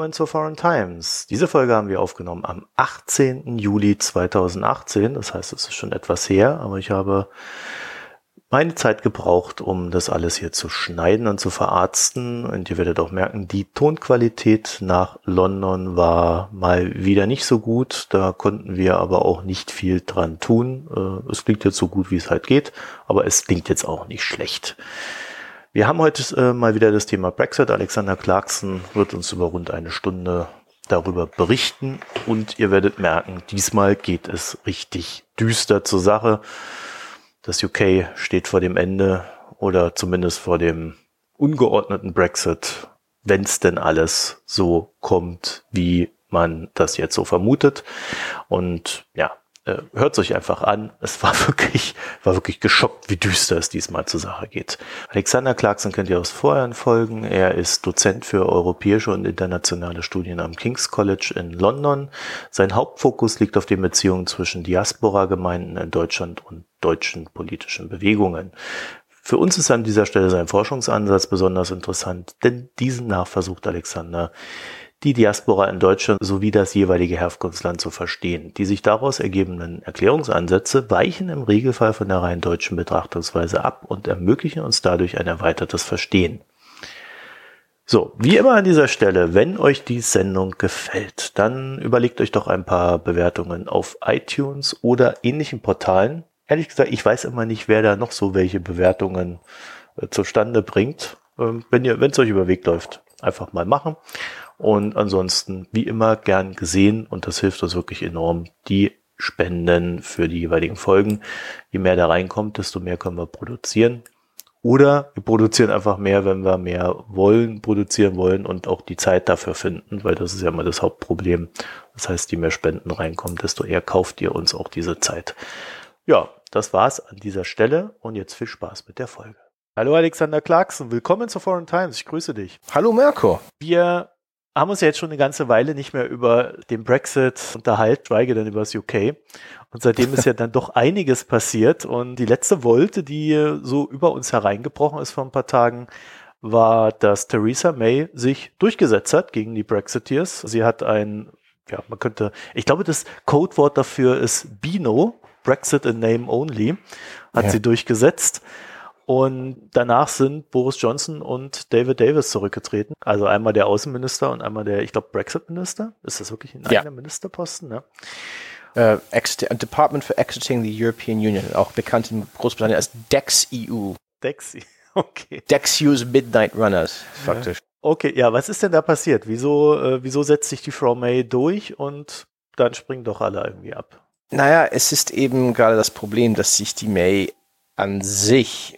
willkommen zur Foreign Times. Diese Folge haben wir aufgenommen am 18. Juli 2018. Das heißt, es ist schon etwas her, aber ich habe meine Zeit gebraucht, um das alles hier zu schneiden und zu verarzten. Und ihr werdet auch merken, die Tonqualität nach London war mal wieder nicht so gut. Da konnten wir aber auch nicht viel dran tun. Äh, es klingt jetzt so gut, wie es halt geht, aber es klingt jetzt auch nicht schlecht. Wir haben heute äh, mal wieder das Thema Brexit. Alexander Clarkson wird uns über rund eine Stunde darüber berichten und ihr werdet merken, diesmal geht es richtig düster zur Sache. Das UK steht vor dem Ende oder zumindest vor dem ungeordneten Brexit, wenn es denn alles so kommt, wie man das jetzt so vermutet. Und ja, äh, hört euch einfach an. Es war wirklich, war wirklich geschockt, wie düster es diesmal zur Sache geht. Alexander Clarkson kennt ihr aus vorherigen Folgen. Er ist Dozent für europäische und internationale Studien am King's College in London. Sein Hauptfokus liegt auf den Beziehungen zwischen Diaspora-Gemeinden in Deutschland und deutschen politischen Bewegungen. Für uns ist an dieser Stelle sein Forschungsansatz besonders interessant, denn diesen nachversucht Alexander die Diaspora in Deutschland sowie das jeweilige Herkunftsland zu verstehen. Die sich daraus ergebenden Erklärungsansätze weichen im Regelfall von der rein deutschen Betrachtungsweise ab und ermöglichen uns dadurch ein erweitertes Verstehen. So, wie immer an dieser Stelle, wenn euch die Sendung gefällt, dann überlegt euch doch ein paar Bewertungen auf iTunes oder ähnlichen Portalen. Ehrlich gesagt, ich weiß immer nicht, wer da noch so welche Bewertungen äh, zustande bringt. Ähm, wenn ihr, wenn es euch über Weg läuft, einfach mal machen. Und ansonsten, wie immer, gern gesehen und das hilft uns wirklich enorm, die Spenden für die jeweiligen Folgen. Je mehr da reinkommt, desto mehr können wir produzieren. Oder wir produzieren einfach mehr, wenn wir mehr wollen, produzieren wollen und auch die Zeit dafür finden, weil das ist ja mal das Hauptproblem. Das heißt, je mehr Spenden reinkommen, desto eher kauft ihr uns auch diese Zeit. Ja, das war's an dieser Stelle und jetzt viel Spaß mit der Folge. Hallo Alexander Clarkson, willkommen zu Foreign Times. Ich grüße dich. Hallo Mirko. Wir haben uns ja jetzt schon eine ganze Weile nicht mehr über den Brexit unterhalten, schweige denn über das UK. Und seitdem ist ja dann doch einiges passiert. Und die letzte Wolte, die so über uns hereingebrochen ist vor ein paar Tagen, war, dass Theresa May sich durchgesetzt hat gegen die Brexiteers. Sie hat ein, ja, man könnte, ich glaube, das Codewort dafür ist Bino, Brexit in Name Only, hat ja. sie durchgesetzt. Und danach sind Boris Johnson und David Davis zurückgetreten. Also einmal der Außenminister und einmal der, ich glaube, Brexit-Minister. Ist das wirklich ein ja. eigener Ministerposten? Ne? Uh, Department for Exiting the European Union, auch bekannt in Großbritannien als DEX-EU. DEX, okay. DEX-EU's Midnight Runners, faktisch. Okay, ja, was ist denn da passiert? Wieso, äh, wieso setzt sich die Frau May durch und dann springen doch alle irgendwie ab? Naja, es ist eben gerade das Problem, dass sich die May an sich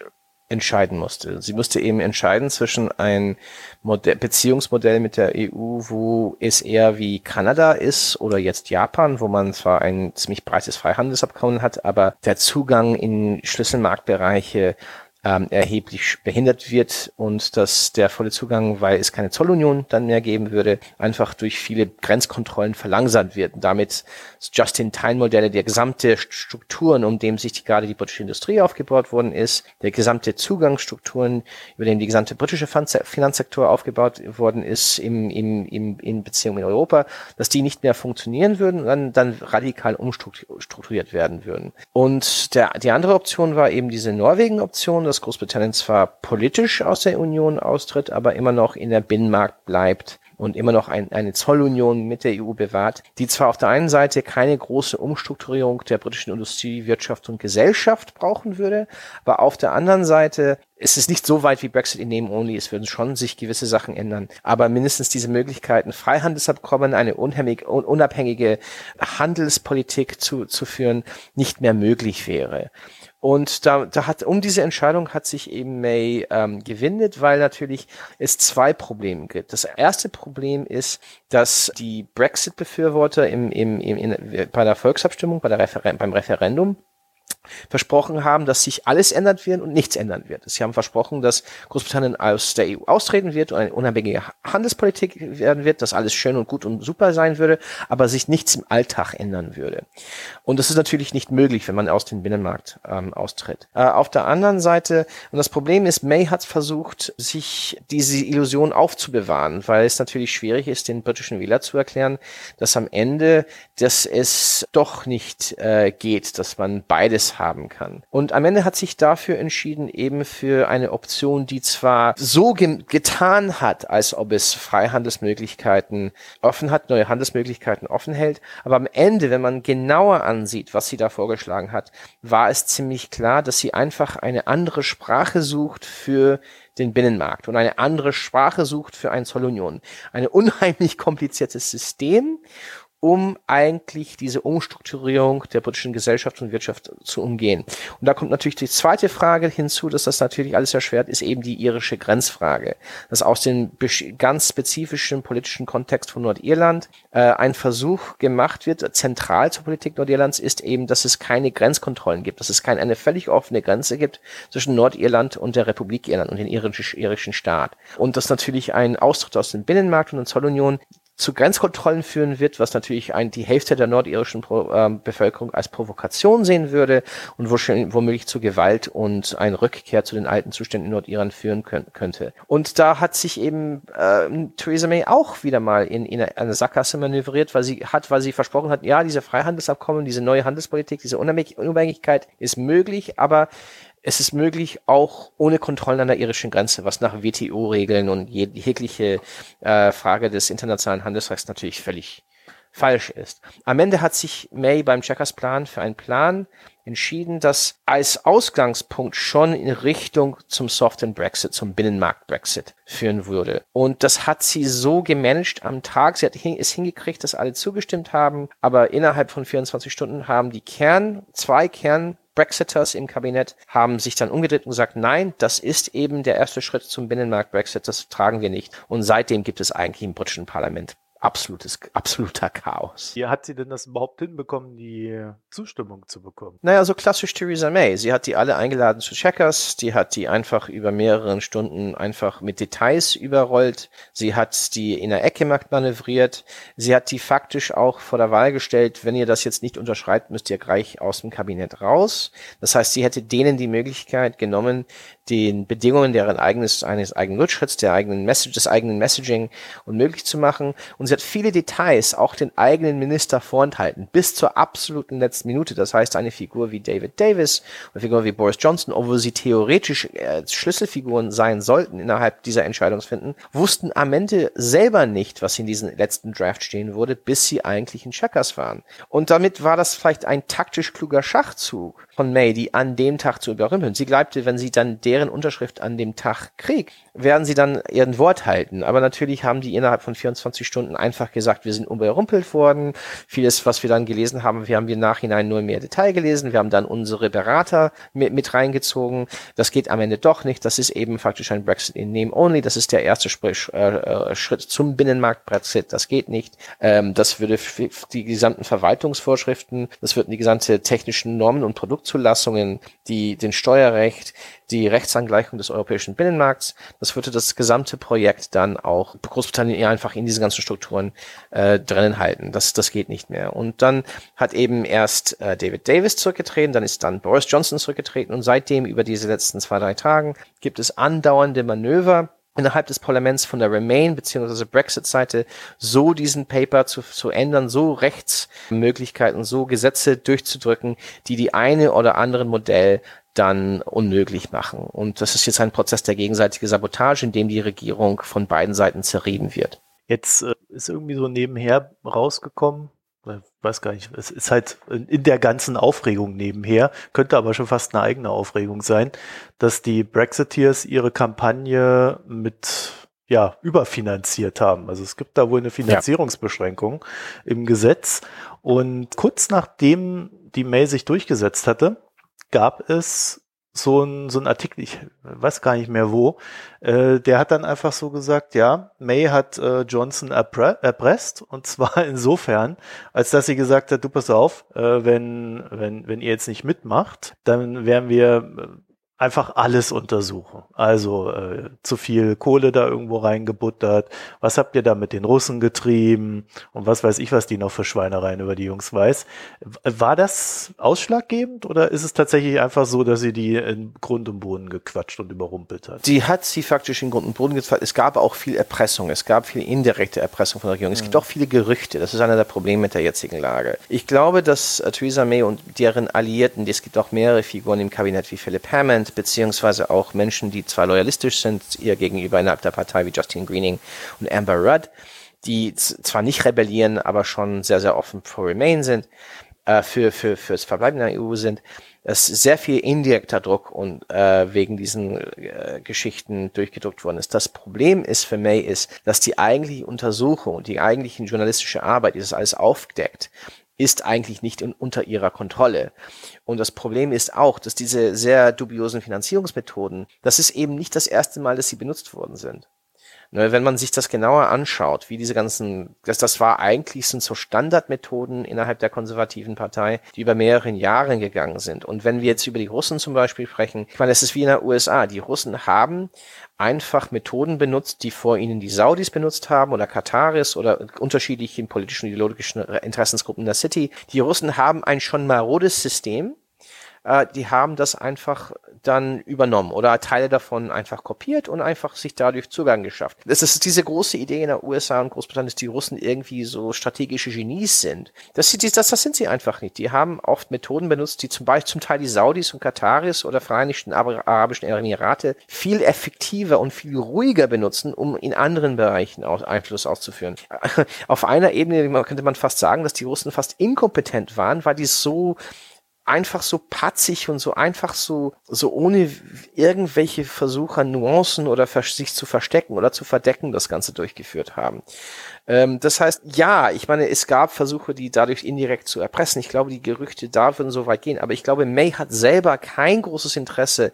entscheiden musste. Sie musste eben entscheiden zwischen ein Modell, Beziehungsmodell mit der EU, wo es eher wie Kanada ist oder jetzt Japan, wo man zwar ein ziemlich breites Freihandelsabkommen hat, aber der Zugang in Schlüsselmarktbereiche ähm, erheblich behindert wird und dass der volle Zugang, weil es keine Zollunion dann mehr geben würde, einfach durch viele Grenzkontrollen verlangsamt wird. Und damit Just-in-Time-Modelle, der gesamte Strukturen, um dem sich die, gerade die britische Industrie aufgebaut worden ist, der gesamte Zugangsstrukturen, über den die gesamte britische Finanzsektor aufgebaut worden ist im, im, im, in Beziehung mit Europa, dass die nicht mehr funktionieren würden und dann, dann radikal umstrukturiert werden würden. Und der, die andere Option war eben diese Norwegen-Option, dass Großbritannien zwar politisch aus der Union austritt, aber immer noch in der Binnenmarkt bleibt und immer noch ein, eine Zollunion mit der EU bewahrt, die zwar auf der einen Seite keine große Umstrukturierung der britischen Industrie, Wirtschaft und Gesellschaft brauchen würde, aber auf der anderen Seite ist es nicht so weit wie Brexit in Name Only. Es würden schon sich gewisse Sachen ändern. Aber mindestens diese Möglichkeiten, Freihandelsabkommen, eine unabhängige Handelspolitik zu, zu führen, nicht mehr möglich wäre. Und da, da hat um diese Entscheidung hat sich eben May ähm, gewindet, weil natürlich es zwei Probleme gibt. Das erste Problem ist, dass die Brexit-Befürworter im, im, im, in, bei der Volksabstimmung, bei der Referen beim Referendum versprochen haben, dass sich alles ändern wird und nichts ändern wird. Sie haben versprochen, dass Großbritannien aus der EU austreten wird und eine unabhängige Handelspolitik werden wird, dass alles schön und gut und super sein würde, aber sich nichts im Alltag ändern würde. Und das ist natürlich nicht möglich, wenn man aus dem Binnenmarkt ähm, austritt. Äh, auf der anderen Seite, und das Problem ist, May hat versucht, sich diese Illusion aufzubewahren, weil es natürlich schwierig ist, den britischen Wähler zu erklären, dass am Ende, dass es doch nicht äh, geht, dass man beides haben kann. Und am Ende hat sich dafür entschieden, eben für eine Option, die zwar so ge getan hat, als ob es Freihandelsmöglichkeiten offen hat, neue Handelsmöglichkeiten offen hält, aber am Ende, wenn man genauer ansieht, was sie da vorgeschlagen hat, war es ziemlich klar, dass sie einfach eine andere Sprache sucht für den Binnenmarkt und eine andere Sprache sucht für eine Zollunion. Eine unheimlich kompliziertes System um eigentlich diese Umstrukturierung der britischen Gesellschaft und Wirtschaft zu umgehen. Und da kommt natürlich die zweite Frage hinzu, dass das natürlich alles erschwert, ist eben die irische Grenzfrage. Dass aus dem ganz spezifischen politischen Kontext von Nordirland äh, ein Versuch gemacht wird, zentral zur Politik Nordirlands ist eben, dass es keine Grenzkontrollen gibt, dass es keine eine völlig offene Grenze gibt zwischen Nordirland und der Republik Irland und dem irischen, irischen Staat. Und dass natürlich ein Austritt aus dem Binnenmarkt und der Zollunion zu Grenzkontrollen führen wird, was natürlich ein, die Hälfte der nordirischen Pro, äh, Bevölkerung als Provokation sehen würde und womöglich zu Gewalt und ein Rückkehr zu den alten Zuständen in Nordirland führen könnt, könnte. Und da hat sich eben äh, Theresa May auch wieder mal in, in eine Sackgasse manövriert, weil sie hat, weil sie versprochen hat, ja, diese Freihandelsabkommen, diese neue Handelspolitik, diese Unabhängigkeit ist möglich, aber es ist möglich, auch ohne Kontrollen an der irischen Grenze, was nach WTO-Regeln und jegliche äh, Frage des internationalen Handelsrechts natürlich völlig falsch ist. Am Ende hat sich May beim Checkers Plan für einen Plan entschieden, das als Ausgangspunkt schon in Richtung zum Soft Brexit, zum Binnenmarkt Brexit führen würde. Und das hat sie so gemanagt am Tag. Sie hat es hingekriegt, dass alle zugestimmt haben, aber innerhalb von 24 Stunden haben die Kern, zwei Kern Brexiters im Kabinett haben sich dann umgedreht und gesagt, nein, das ist eben der erste Schritt zum Binnenmarkt Brexit, das tragen wir nicht. Und seitdem gibt es eigentlich im britischen Parlament absolutes, absoluter Chaos. Wie hat sie denn das überhaupt hinbekommen, die Zustimmung zu bekommen? Naja, so klassisch Theresa May. Sie hat die alle eingeladen zu Checkers, die hat die einfach über mehrere Stunden einfach mit Details überrollt. Sie hat die in der Ecke manövriert. Sie hat die faktisch auch vor der Wahl gestellt, wenn ihr das jetzt nicht unterschreibt, müsst ihr gleich aus dem Kabinett raus. Das heißt, sie hätte denen die Möglichkeit genommen, den Bedingungen deren eigenes, eines eigenen Rückschritts, der eigenen Message, des eigenen Messaging unmöglich zu machen. Und sie hat viele Details auch den eigenen Minister vorenthalten, bis zur absoluten letzten Minute. Das heißt, eine Figur wie David Davis, eine Figur wie Boris Johnson, obwohl sie theoretisch äh, Schlüsselfiguren sein sollten innerhalb dieser Entscheidungsfinden, wussten am Ende selber nicht, was in diesem letzten Draft stehen würde, bis sie eigentlich in Checkers waren. Und damit war das vielleicht ein taktisch kluger Schachzug von May, die an dem Tag zu überrümpeln. Sie glaubte, wenn sie dann deren Unterschrift an dem Tag kriegt, werden sie dann ihren Wort halten. Aber natürlich haben die innerhalb von 24 Stunden einfach gesagt, wir sind überrumpelt worden. Vieles, was wir dann gelesen haben, wir haben im Nachhinein nur mehr Detail gelesen. Wir haben dann unsere Berater mit, mit reingezogen. Das geht am Ende doch nicht. Das ist eben faktisch ein Brexit in Name Only. Das ist der erste Schritt, äh, äh, Schritt zum Binnenmarkt Brexit. Das geht nicht. Ähm, das würde die gesamten Verwaltungsvorschriften, das würden die gesamte technischen Normen und Produkte Produktzulassungen, die, den Steuerrecht, die Rechtsangleichung des europäischen Binnenmarkts. Das würde das gesamte Projekt dann auch Großbritannien einfach in diesen ganzen Strukturen äh, drinnen halten. Das, das geht nicht mehr. Und dann hat eben erst äh, David Davis zurückgetreten, dann ist dann Boris Johnson zurückgetreten und seitdem über diese letzten zwei, drei Tagen gibt es andauernde Manöver, innerhalb des Parlaments von der Remain bzw. Brexit-Seite so diesen Paper zu, zu ändern, so Rechtsmöglichkeiten, so Gesetze durchzudrücken, die die eine oder andere Modell dann unmöglich machen. Und das ist jetzt ein Prozess der gegenseitigen Sabotage, in dem die Regierung von beiden Seiten zerrieben wird. Jetzt äh, ist irgendwie so nebenher rausgekommen, weiß gar nicht, es ist halt in der ganzen Aufregung nebenher, könnte aber schon fast eine eigene Aufregung sein, dass die Brexiteers ihre Kampagne mit ja, überfinanziert haben. Also es gibt da wohl eine Finanzierungsbeschränkung ja. im Gesetz. Und kurz nachdem die May sich durchgesetzt hatte, gab es so ein, so ein Artikel, ich weiß gar nicht mehr wo, äh, der hat dann einfach so gesagt, ja, May hat äh, Johnson erpre erpresst und zwar insofern, als dass sie gesagt hat, du pass auf, äh, wenn, wenn, wenn ihr jetzt nicht mitmacht, dann werden wir äh, einfach alles untersuchen. Also äh, zu viel Kohle da irgendwo reingebuttert. Was habt ihr da mit den Russen getrieben? Und was weiß ich, was die noch für Schweinereien über die Jungs weiß. War das ausschlaggebend oder ist es tatsächlich einfach so, dass sie die in Grund und Boden gequatscht und überrumpelt hat? Die hat sie faktisch in Grund und Boden gequatscht. Es gab auch viel Erpressung. Es gab viel indirekte Erpressung von der Regierung. Es mhm. gibt auch viele Gerüchte. Das ist einer der Probleme mit der jetzigen Lage. Ich glaube, dass äh, Theresa May und deren Alliierten, es gibt auch mehrere Figuren im Kabinett wie Philip Hammond, beziehungsweise auch Menschen, die zwar loyalistisch sind ihr gegenüber innerhalb der Partei wie Justin Greening und Amber Rudd, die zwar nicht rebellieren, aber schon sehr, sehr offen für Remain sind, äh, für, für, fürs Verbleiben in der EU sind. Ist sehr viel indirekter Druck und äh, wegen diesen äh, Geschichten durchgedruckt worden ist. Das Problem ist für May ist, dass die eigentliche Untersuchung die eigentliche journalistische Arbeit, die das alles aufdeckt, ist eigentlich nicht in, unter ihrer Kontrolle. Und das Problem ist auch, dass diese sehr dubiosen Finanzierungsmethoden, das ist eben nicht das erste Mal, dass sie benutzt worden sind. Ne, wenn man sich das genauer anschaut, wie diese ganzen, das, das war eigentlich sind so Standardmethoden innerhalb der konservativen Partei, die über mehreren Jahre gegangen sind. Und wenn wir jetzt über die Russen zum Beispiel sprechen, ich meine, es ist wie in den USA. Die Russen haben einfach Methoden benutzt, die vor ihnen die Saudis benutzt haben oder Kataris oder unterschiedlichen politischen ideologischen Interessensgruppen der City. Die Russen haben ein schon marodes System, äh, die haben das einfach dann übernommen oder Teile davon einfach kopiert und einfach sich dadurch Zugang geschafft. Das ist diese große Idee in der USA und Großbritannien, dass die Russen irgendwie so strategische Genies sind. Das, das, das sind sie einfach nicht. Die haben oft Methoden benutzt, die zum Beispiel zum Teil die Saudis und Kataris oder Vereinigten Arabischen Emirate viel effektiver und viel ruhiger benutzen, um in anderen Bereichen Einfluss auszuführen. Auf einer Ebene könnte man fast sagen, dass die Russen fast inkompetent waren, weil die so einfach so patzig und so einfach so, so ohne irgendwelche Versuche, Nuancen oder sich zu verstecken oder zu verdecken, das Ganze durchgeführt haben. Ähm, das heißt, ja, ich meine, es gab Versuche, die dadurch indirekt zu erpressen. Ich glaube, die Gerüchte da würden so weit gehen. Aber ich glaube, May hat selber kein großes Interesse,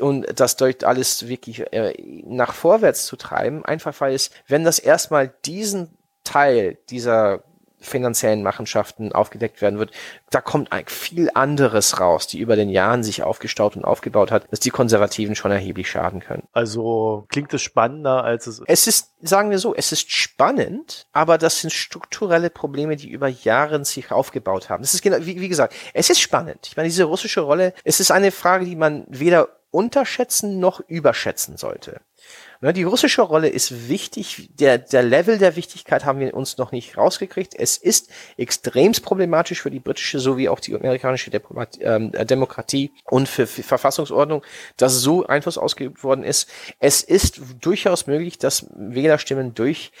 und das durch alles wirklich äh, nach vorwärts zu treiben. Einfach weil es, wenn das erstmal diesen Teil dieser finanziellen Machenschaften aufgedeckt werden wird, da kommt viel anderes raus, die über den Jahren sich aufgestaut und aufgebaut hat, dass die Konservativen schon erheblich schaden können. Also klingt es spannender, als es ist. Es ist, sagen wir so, es ist spannend, aber das sind strukturelle Probleme, die über Jahre sich aufgebaut haben. Das ist genau, wie, wie gesagt, es ist spannend. Ich meine, diese russische Rolle, es ist eine Frage, die man weder unterschätzen noch überschätzen sollte. Ne, die russische Rolle ist wichtig. Der, der Level der Wichtigkeit haben wir uns noch nicht rausgekriegt. Es ist extremst problematisch für die britische sowie auch die amerikanische ähm, Demokratie und für, für Verfassungsordnung, dass so Einfluss ausgeübt worden ist. Es ist durchaus möglich, dass Wählerstimmen durch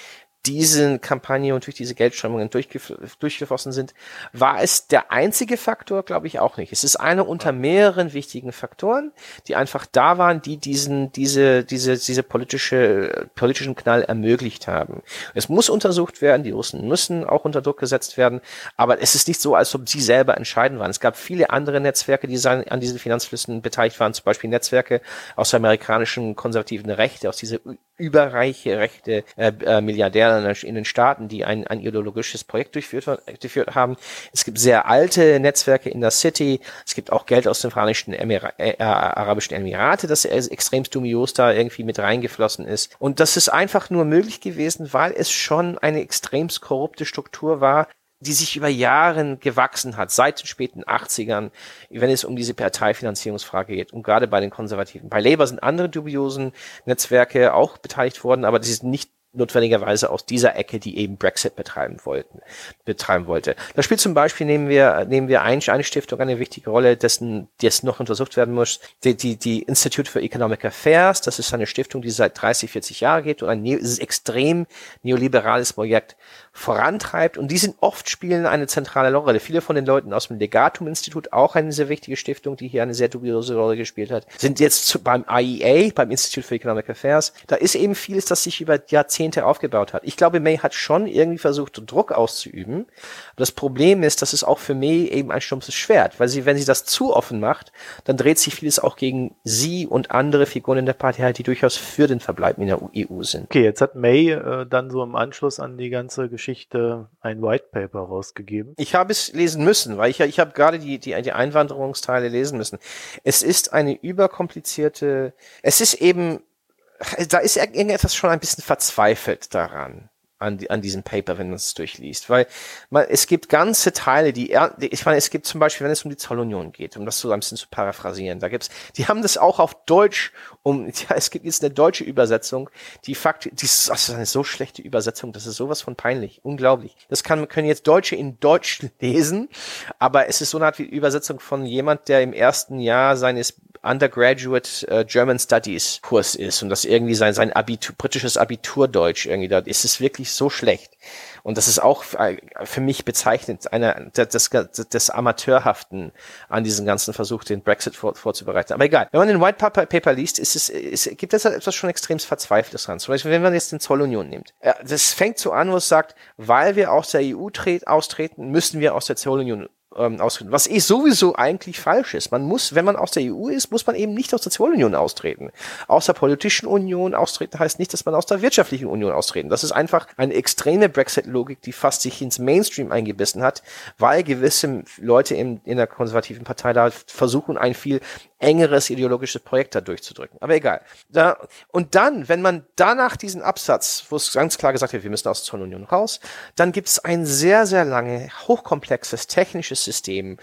diese Kampagne und durch diese Geldströmungen durchgef durchgeflossen sind, war es der einzige Faktor, glaube ich auch nicht. Es ist einer unter mehreren wichtigen Faktoren, die einfach da waren, die diesen, diese, diese, diese politische, politischen Knall ermöglicht haben. Es muss untersucht werden, die Russen müssen auch unter Druck gesetzt werden, aber es ist nicht so, als ob sie selber entscheiden waren. Es gab viele andere Netzwerke, die an diesen Finanzflüssen beteiligt waren, zum Beispiel Netzwerke aus der amerikanischen konservativen Rechte, aus dieser überreiche rechte äh, äh, Milliardäre in den Staaten, die ein, ein ideologisches Projekt durchführt, durchführt haben. Es gibt sehr alte Netzwerke in der City. Es gibt auch Geld aus den Vereinigten Emira äh, äh Arabischen Emirate, das extrem dubios da irgendwie mit reingeflossen ist. Und das ist einfach nur möglich gewesen, weil es schon eine extremst korrupte Struktur war, die sich über Jahre gewachsen hat, seit den späten 80ern, wenn es um diese Parteifinanzierungsfrage geht und gerade bei den Konservativen. Bei Labour sind andere dubiosen Netzwerke auch beteiligt worden, aber die sind nicht notwendigerweise aus dieser Ecke, die eben Brexit betreiben wollten, betreiben wollte. Da spielt zum Beispiel nehmen wir nehmen wir ein, eine Stiftung eine wichtige Rolle, dessen das noch untersucht werden muss. Die, die die Institute for Economic Affairs, das ist eine Stiftung, die seit 30, 40 Jahren geht und ein ne extrem neoliberales Projekt vorantreibt und die sind oft spielen eine zentrale Rolle. Viele von den Leuten aus dem Legatum-Institut, auch eine sehr wichtige Stiftung, die hier eine sehr dubiose Rolle gespielt hat, sind jetzt zu, beim IEA, beim Institute for Economic Affairs. Da ist eben vieles, das sich über Jahrzehnte Jahrzehnte aufgebaut hat. Ich glaube, May hat schon irgendwie versucht, Druck auszuüben. Das Problem ist, das ist auch für May eben ein stumpfes Schwert, weil sie, wenn sie das zu offen macht, dann dreht sich vieles auch gegen sie und andere Figuren in der Party halt, die durchaus für den Verbleib in der EU sind. Okay, jetzt hat May äh, dann so im Anschluss an die ganze Geschichte ein White Paper rausgegeben. Ich habe es lesen müssen, weil ich, ich habe gerade die, die, die Einwanderungsteile lesen müssen. Es ist eine überkomplizierte, es ist eben, da ist irgendetwas schon ein bisschen verzweifelt daran an, an diesem Paper, wenn man es durchliest. Weil man, es gibt ganze Teile, die, ich meine, es gibt zum Beispiel, wenn es um die Zollunion geht, um das so ein bisschen zu paraphrasieren, da gibt's, die haben das auch auf Deutsch, um, ja, es gibt jetzt eine deutsche Übersetzung, die Fakt, die das ist eine so schlechte Übersetzung, das ist sowas von peinlich, unglaublich. Das kann, können jetzt Deutsche in Deutsch lesen, aber es ist so eine Art wie Übersetzung von jemand, der im ersten Jahr seines Undergraduate uh, German Studies Kurs ist und das irgendwie sein, sein Abitur, britisches Abiturdeutsch irgendwie da ist es wirklich so schlecht. Und das ist auch äh, für mich bezeichnet, einer des, des, Amateurhaften an diesen ganzen Versuch, den Brexit vor, vorzubereiten. Aber egal. Wenn man den White Paper, Paper liest, ist es, ist, gibt es etwas schon extrem Verzweifeltes dran. Zum Beispiel, wenn man jetzt den Zollunion nimmt. Das fängt so an, wo es sagt, weil wir aus der EU austreten, müssen wir aus der Zollunion ähm, austreten. Was eh sowieso eigentlich falsch ist. Man muss, wenn man aus der EU ist, muss man eben nicht aus der Zollunion austreten. Aus der politischen Union austreten heißt nicht, dass man aus der wirtschaftlichen Union austreten. Das ist einfach eine extreme Brexit-Logik, die fast sich ins Mainstream eingebissen hat, weil gewisse Leute in, in der konservativen Partei da versuchen, ein viel engeres ideologisches Projekt da durchzudrücken. Aber egal. Da, und dann, wenn man danach diesen Absatz, wo es ganz klar gesagt wird, wir müssen aus der Zollunion raus, dann gibt es ein sehr, sehr lange, hochkomplexes technisches System,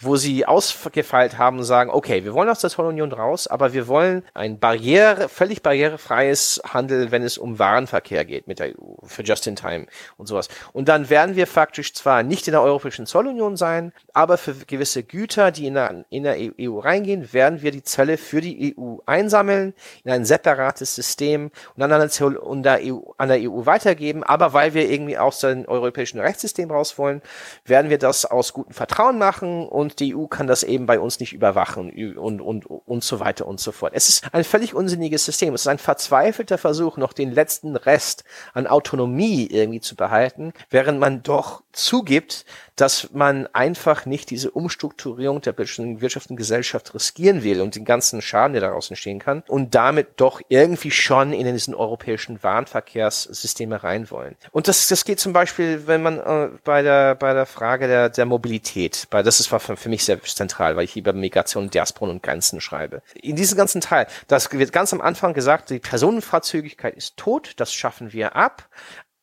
wo sie ausgefeilt haben und sagen, okay, wir wollen aus der Zollunion raus, aber wir wollen ein barriere, völlig barrierefreies Handel, wenn es um Warenverkehr geht mit der EU, für Just-in-Time und sowas. Und dann werden wir faktisch zwar nicht in der Europäischen Zollunion sein, aber für gewisse Güter, die in der, in der EU reingehen, werden wir die Zölle für die EU einsammeln, in ein separates System und dann an der, Zoll, und der EU, an der EU weitergeben. Aber weil wir irgendwie aus dem europäischen Rechtssystem raus wollen, werden wir das aus gutem Vertrauen machen und die EU kann das eben bei uns nicht überwachen und, und, und so weiter und so fort. Es ist ein völlig unsinniges System. Es ist ein verzweifelter Versuch, noch den letzten Rest an Autonomie irgendwie zu behalten, während man doch zugibt, dass man einfach nicht diese Umstrukturierung der Wirtschaft und Gesellschaft riskieren will und den ganzen Schaden, der daraus entstehen kann und damit doch irgendwie schon in diesen europäischen Warenverkehrssysteme rein wollen. Und das, das geht zum Beispiel, wenn man äh, bei der bei der Frage der, der Mobilität, bei das ist für, mich sehr zentral, weil ich über Migration, Diasporen und Grenzen schreibe. In diesem ganzen Teil, das wird ganz am Anfang gesagt, die Personenfahrzügigkeit ist tot, das schaffen wir ab,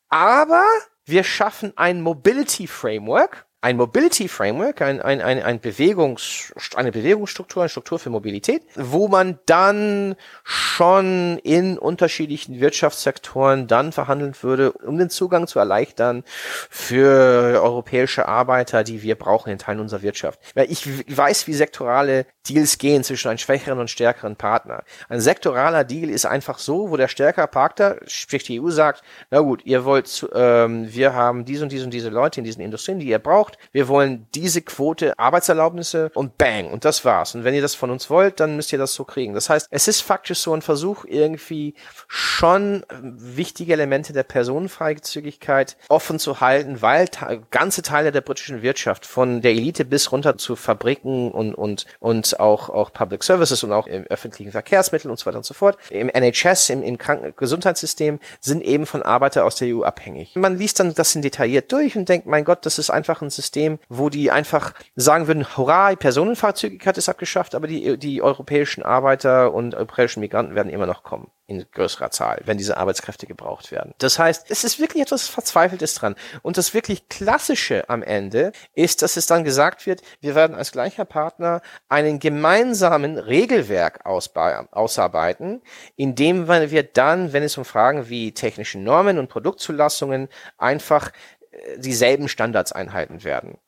aber wir schaffen ein Mobility Framework, ein Mobility Framework, ein, ein, ein, ein Bewegungs, eine Bewegungsstruktur, eine Struktur für Mobilität, wo man dann schon in unterschiedlichen Wirtschaftssektoren dann verhandeln würde, um den Zugang zu erleichtern für europäische Arbeiter, die wir brauchen in Teilen unserer Wirtschaft. Weil ich weiß, wie sektorale Deals gehen zwischen einem schwächeren und stärkeren Partner. Ein sektoraler Deal ist einfach so, wo der stärkere Partner, sprich die EU, sagt, na gut, ihr wollt, ähm, wir haben diese und diese und diese Leute in diesen Industrien, die ihr braucht. Wir wollen diese Quote Arbeitserlaubnisse und bang, und das war's. Und wenn ihr das von uns wollt, dann müsst ihr das so kriegen. Das heißt, es ist faktisch so ein Versuch, irgendwie schon wichtige Elemente der Personenfreizügigkeit offen zu halten, weil ganze Teile der britischen Wirtschaft, von der Elite bis runter zu Fabriken und, und, und auch, auch Public Services und auch im öffentlichen Verkehrsmittel und so weiter und so fort. Im NHS, im, im Krankengesundheitssystem sind eben von Arbeiter aus der EU abhängig. Man liest dann das in detailliert durch und denkt, mein Gott, das ist einfach ein System, wo die einfach sagen würden, hurra, die Personenfahrzügigkeit ist abgeschafft, aber die, die europäischen Arbeiter und europäischen Migranten werden immer noch kommen in größerer Zahl, wenn diese Arbeitskräfte gebraucht werden. Das heißt, es ist wirklich etwas Verzweifeltes dran. Und das wirklich Klassische am Ende ist, dass es dann gesagt wird, wir werden als gleicher Partner einen gemeinsamen Regelwerk ausarbeiten, indem wir dann, wenn es um Fragen wie technische Normen und Produktzulassungen einfach dieselben Standards einhalten werden.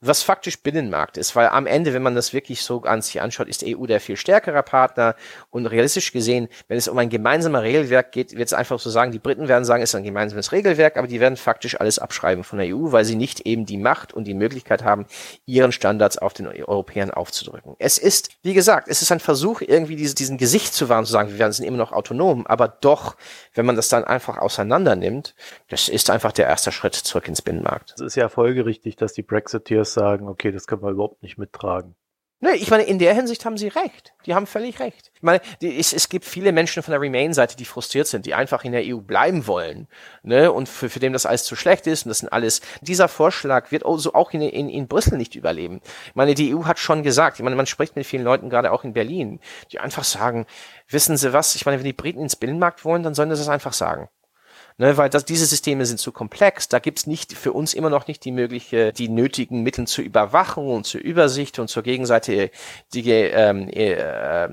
Was faktisch Binnenmarkt ist, weil am Ende, wenn man das wirklich so an sich anschaut, ist EU der viel stärkere Partner und realistisch gesehen, wenn es um ein gemeinsamer Regelwerk geht, wird es einfach so sagen, die Briten werden sagen, es ist ein gemeinsames Regelwerk, aber die werden faktisch alles abschreiben von der EU, weil sie nicht eben die Macht und die Möglichkeit haben, ihren Standards auf den Europäern aufzudrücken. Es ist, wie gesagt, es ist ein Versuch, irgendwie diese, diesen Gesicht zu wahren, zu sagen, wir sind immer noch autonom, aber doch, wenn man das dann einfach auseinander nimmt, das ist einfach der erste Schritt zurück ins Binnenmarkt. Es ist ja folgerichtig, dass die Brexiteers sagen, okay, das können wir überhaupt nicht mittragen. Nee, ich meine, in der Hinsicht haben sie recht. Die haben völlig recht. Ich meine, die, es, es gibt viele Menschen von der Remain-Seite, die frustriert sind, die einfach in der EU bleiben wollen, ne, und für, für dem das alles zu schlecht ist und das sind alles, dieser Vorschlag wird also auch in, in, in Brüssel nicht überleben. Ich meine, die EU hat schon gesagt, ich meine, man spricht mit vielen Leuten, gerade auch in Berlin, die einfach sagen, wissen Sie was, ich meine, wenn die Briten ins Binnenmarkt wollen, dann sollen sie das einfach sagen ne, weil das, diese Systeme sind zu komplex. Da gibt's nicht für uns immer noch nicht die mögliche, die nötigen Mittel zur Überwachung und zur Übersicht und zur gegenseitigen ähm, äh, äh,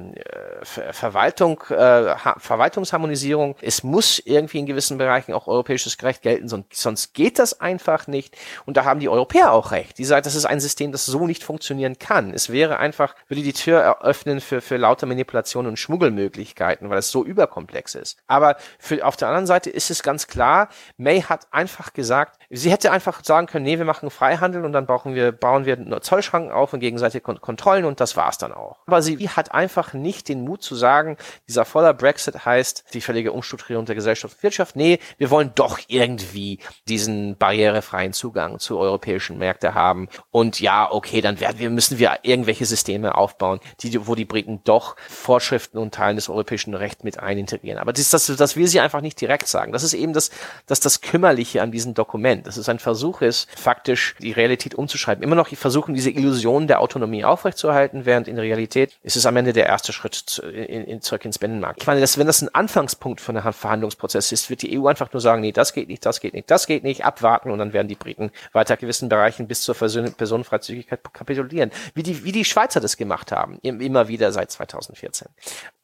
Verwaltung, äh, Verwaltungsharmonisierung. Es muss irgendwie in gewissen Bereichen auch europäisches Recht gelten, sonst, sonst geht das einfach nicht. Und da haben die Europäer auch recht. Die sagen, das ist ein System, das so nicht funktionieren kann. Es wäre einfach, würde die Tür eröffnen für, für lauter Manipulationen und Schmuggelmöglichkeiten, weil es so überkomplex ist. Aber für, auf der anderen Seite ist es ganz ganz klar, May hat einfach gesagt, sie hätte einfach sagen können, nee, wir machen Freihandel und dann brauchen wir, bauen wir nur Zollschranken auf und gegenseitige Kon Kontrollen und das war's dann auch. Aber sie hat einfach nicht den Mut zu sagen, dieser voller Brexit heißt die völlige Umstrukturierung der Gesellschaft und Wirtschaft. Nee, wir wollen doch irgendwie diesen barrierefreien Zugang zu europäischen Märkten haben. Und ja, okay, dann werden wir, müssen wir irgendwelche Systeme aufbauen, die, wo die Briten doch Vorschriften und Teilen des europäischen Rechts mit einintegrieren. Aber das, das, das will sie einfach nicht direkt sagen. Das ist eben das, das, das Kümmerliche an diesem Dokument. Dass es ein Versuch ist, faktisch die Realität umzuschreiben. Immer noch versuchen, diese Illusion der Autonomie aufrechtzuerhalten, während in Realität ist es am Ende der erste Schritt zu, in, in, zurück ins Binnenmarkt. Ich meine, dass, wenn das ein Anfangspunkt von einem Verhandlungsprozess ist, wird die EU einfach nur sagen, nee, das geht nicht, das geht nicht, das geht nicht, abwarten und dann werden die Briten weiter gewissen Bereichen bis zur Personenfreizügigkeit kapitulieren. Wie die, wie die Schweizer das gemacht haben, immer wieder seit 2014.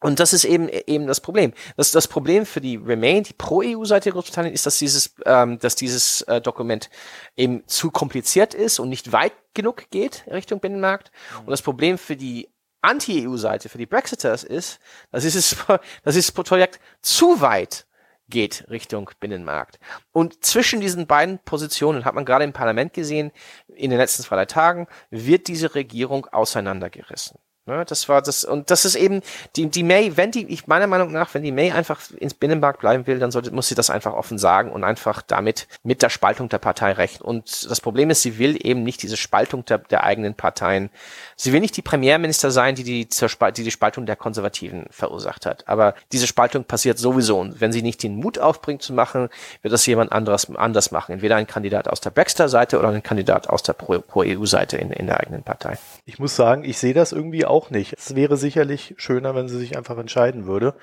Und das ist eben, eben das Problem. Das, das Problem für die Remain, die Pro-EU-Seite Seite Großbritannien ist, dass dieses, ähm, dass dieses äh, Dokument eben zu kompliziert ist und nicht weit genug geht Richtung Binnenmarkt. Mhm. Und das Problem für die Anti-EU-Seite, für die Brexiters ist, dass dieses, dass dieses Projekt zu weit geht Richtung Binnenmarkt. Und zwischen diesen beiden Positionen hat man gerade im Parlament gesehen, in den letzten zwei, drei Tagen, wird diese Regierung auseinandergerissen. Ne, das war das, und das ist eben, die, die May, wenn die, ich meiner Meinung nach, wenn die May einfach ins Binnenmarkt bleiben will, dann sollte, muss sie das einfach offen sagen und einfach damit mit der Spaltung der Partei rechnen. Und das Problem ist, sie will eben nicht diese Spaltung der, der eigenen Parteien. Sie will nicht die Premierminister sein, die die, die die Spaltung der Konservativen verursacht hat. Aber diese Spaltung passiert sowieso. Und wenn sie nicht den Mut aufbringt zu machen, wird das jemand anderes, anders machen. Entweder ein Kandidat aus der Baxter-Seite oder ein Kandidat aus der Pro-EU-Seite in, in der eigenen Partei. Ich muss sagen, ich sehe das irgendwie auch nicht. Es wäre sicherlich schöner, wenn sie sich einfach entscheiden würde,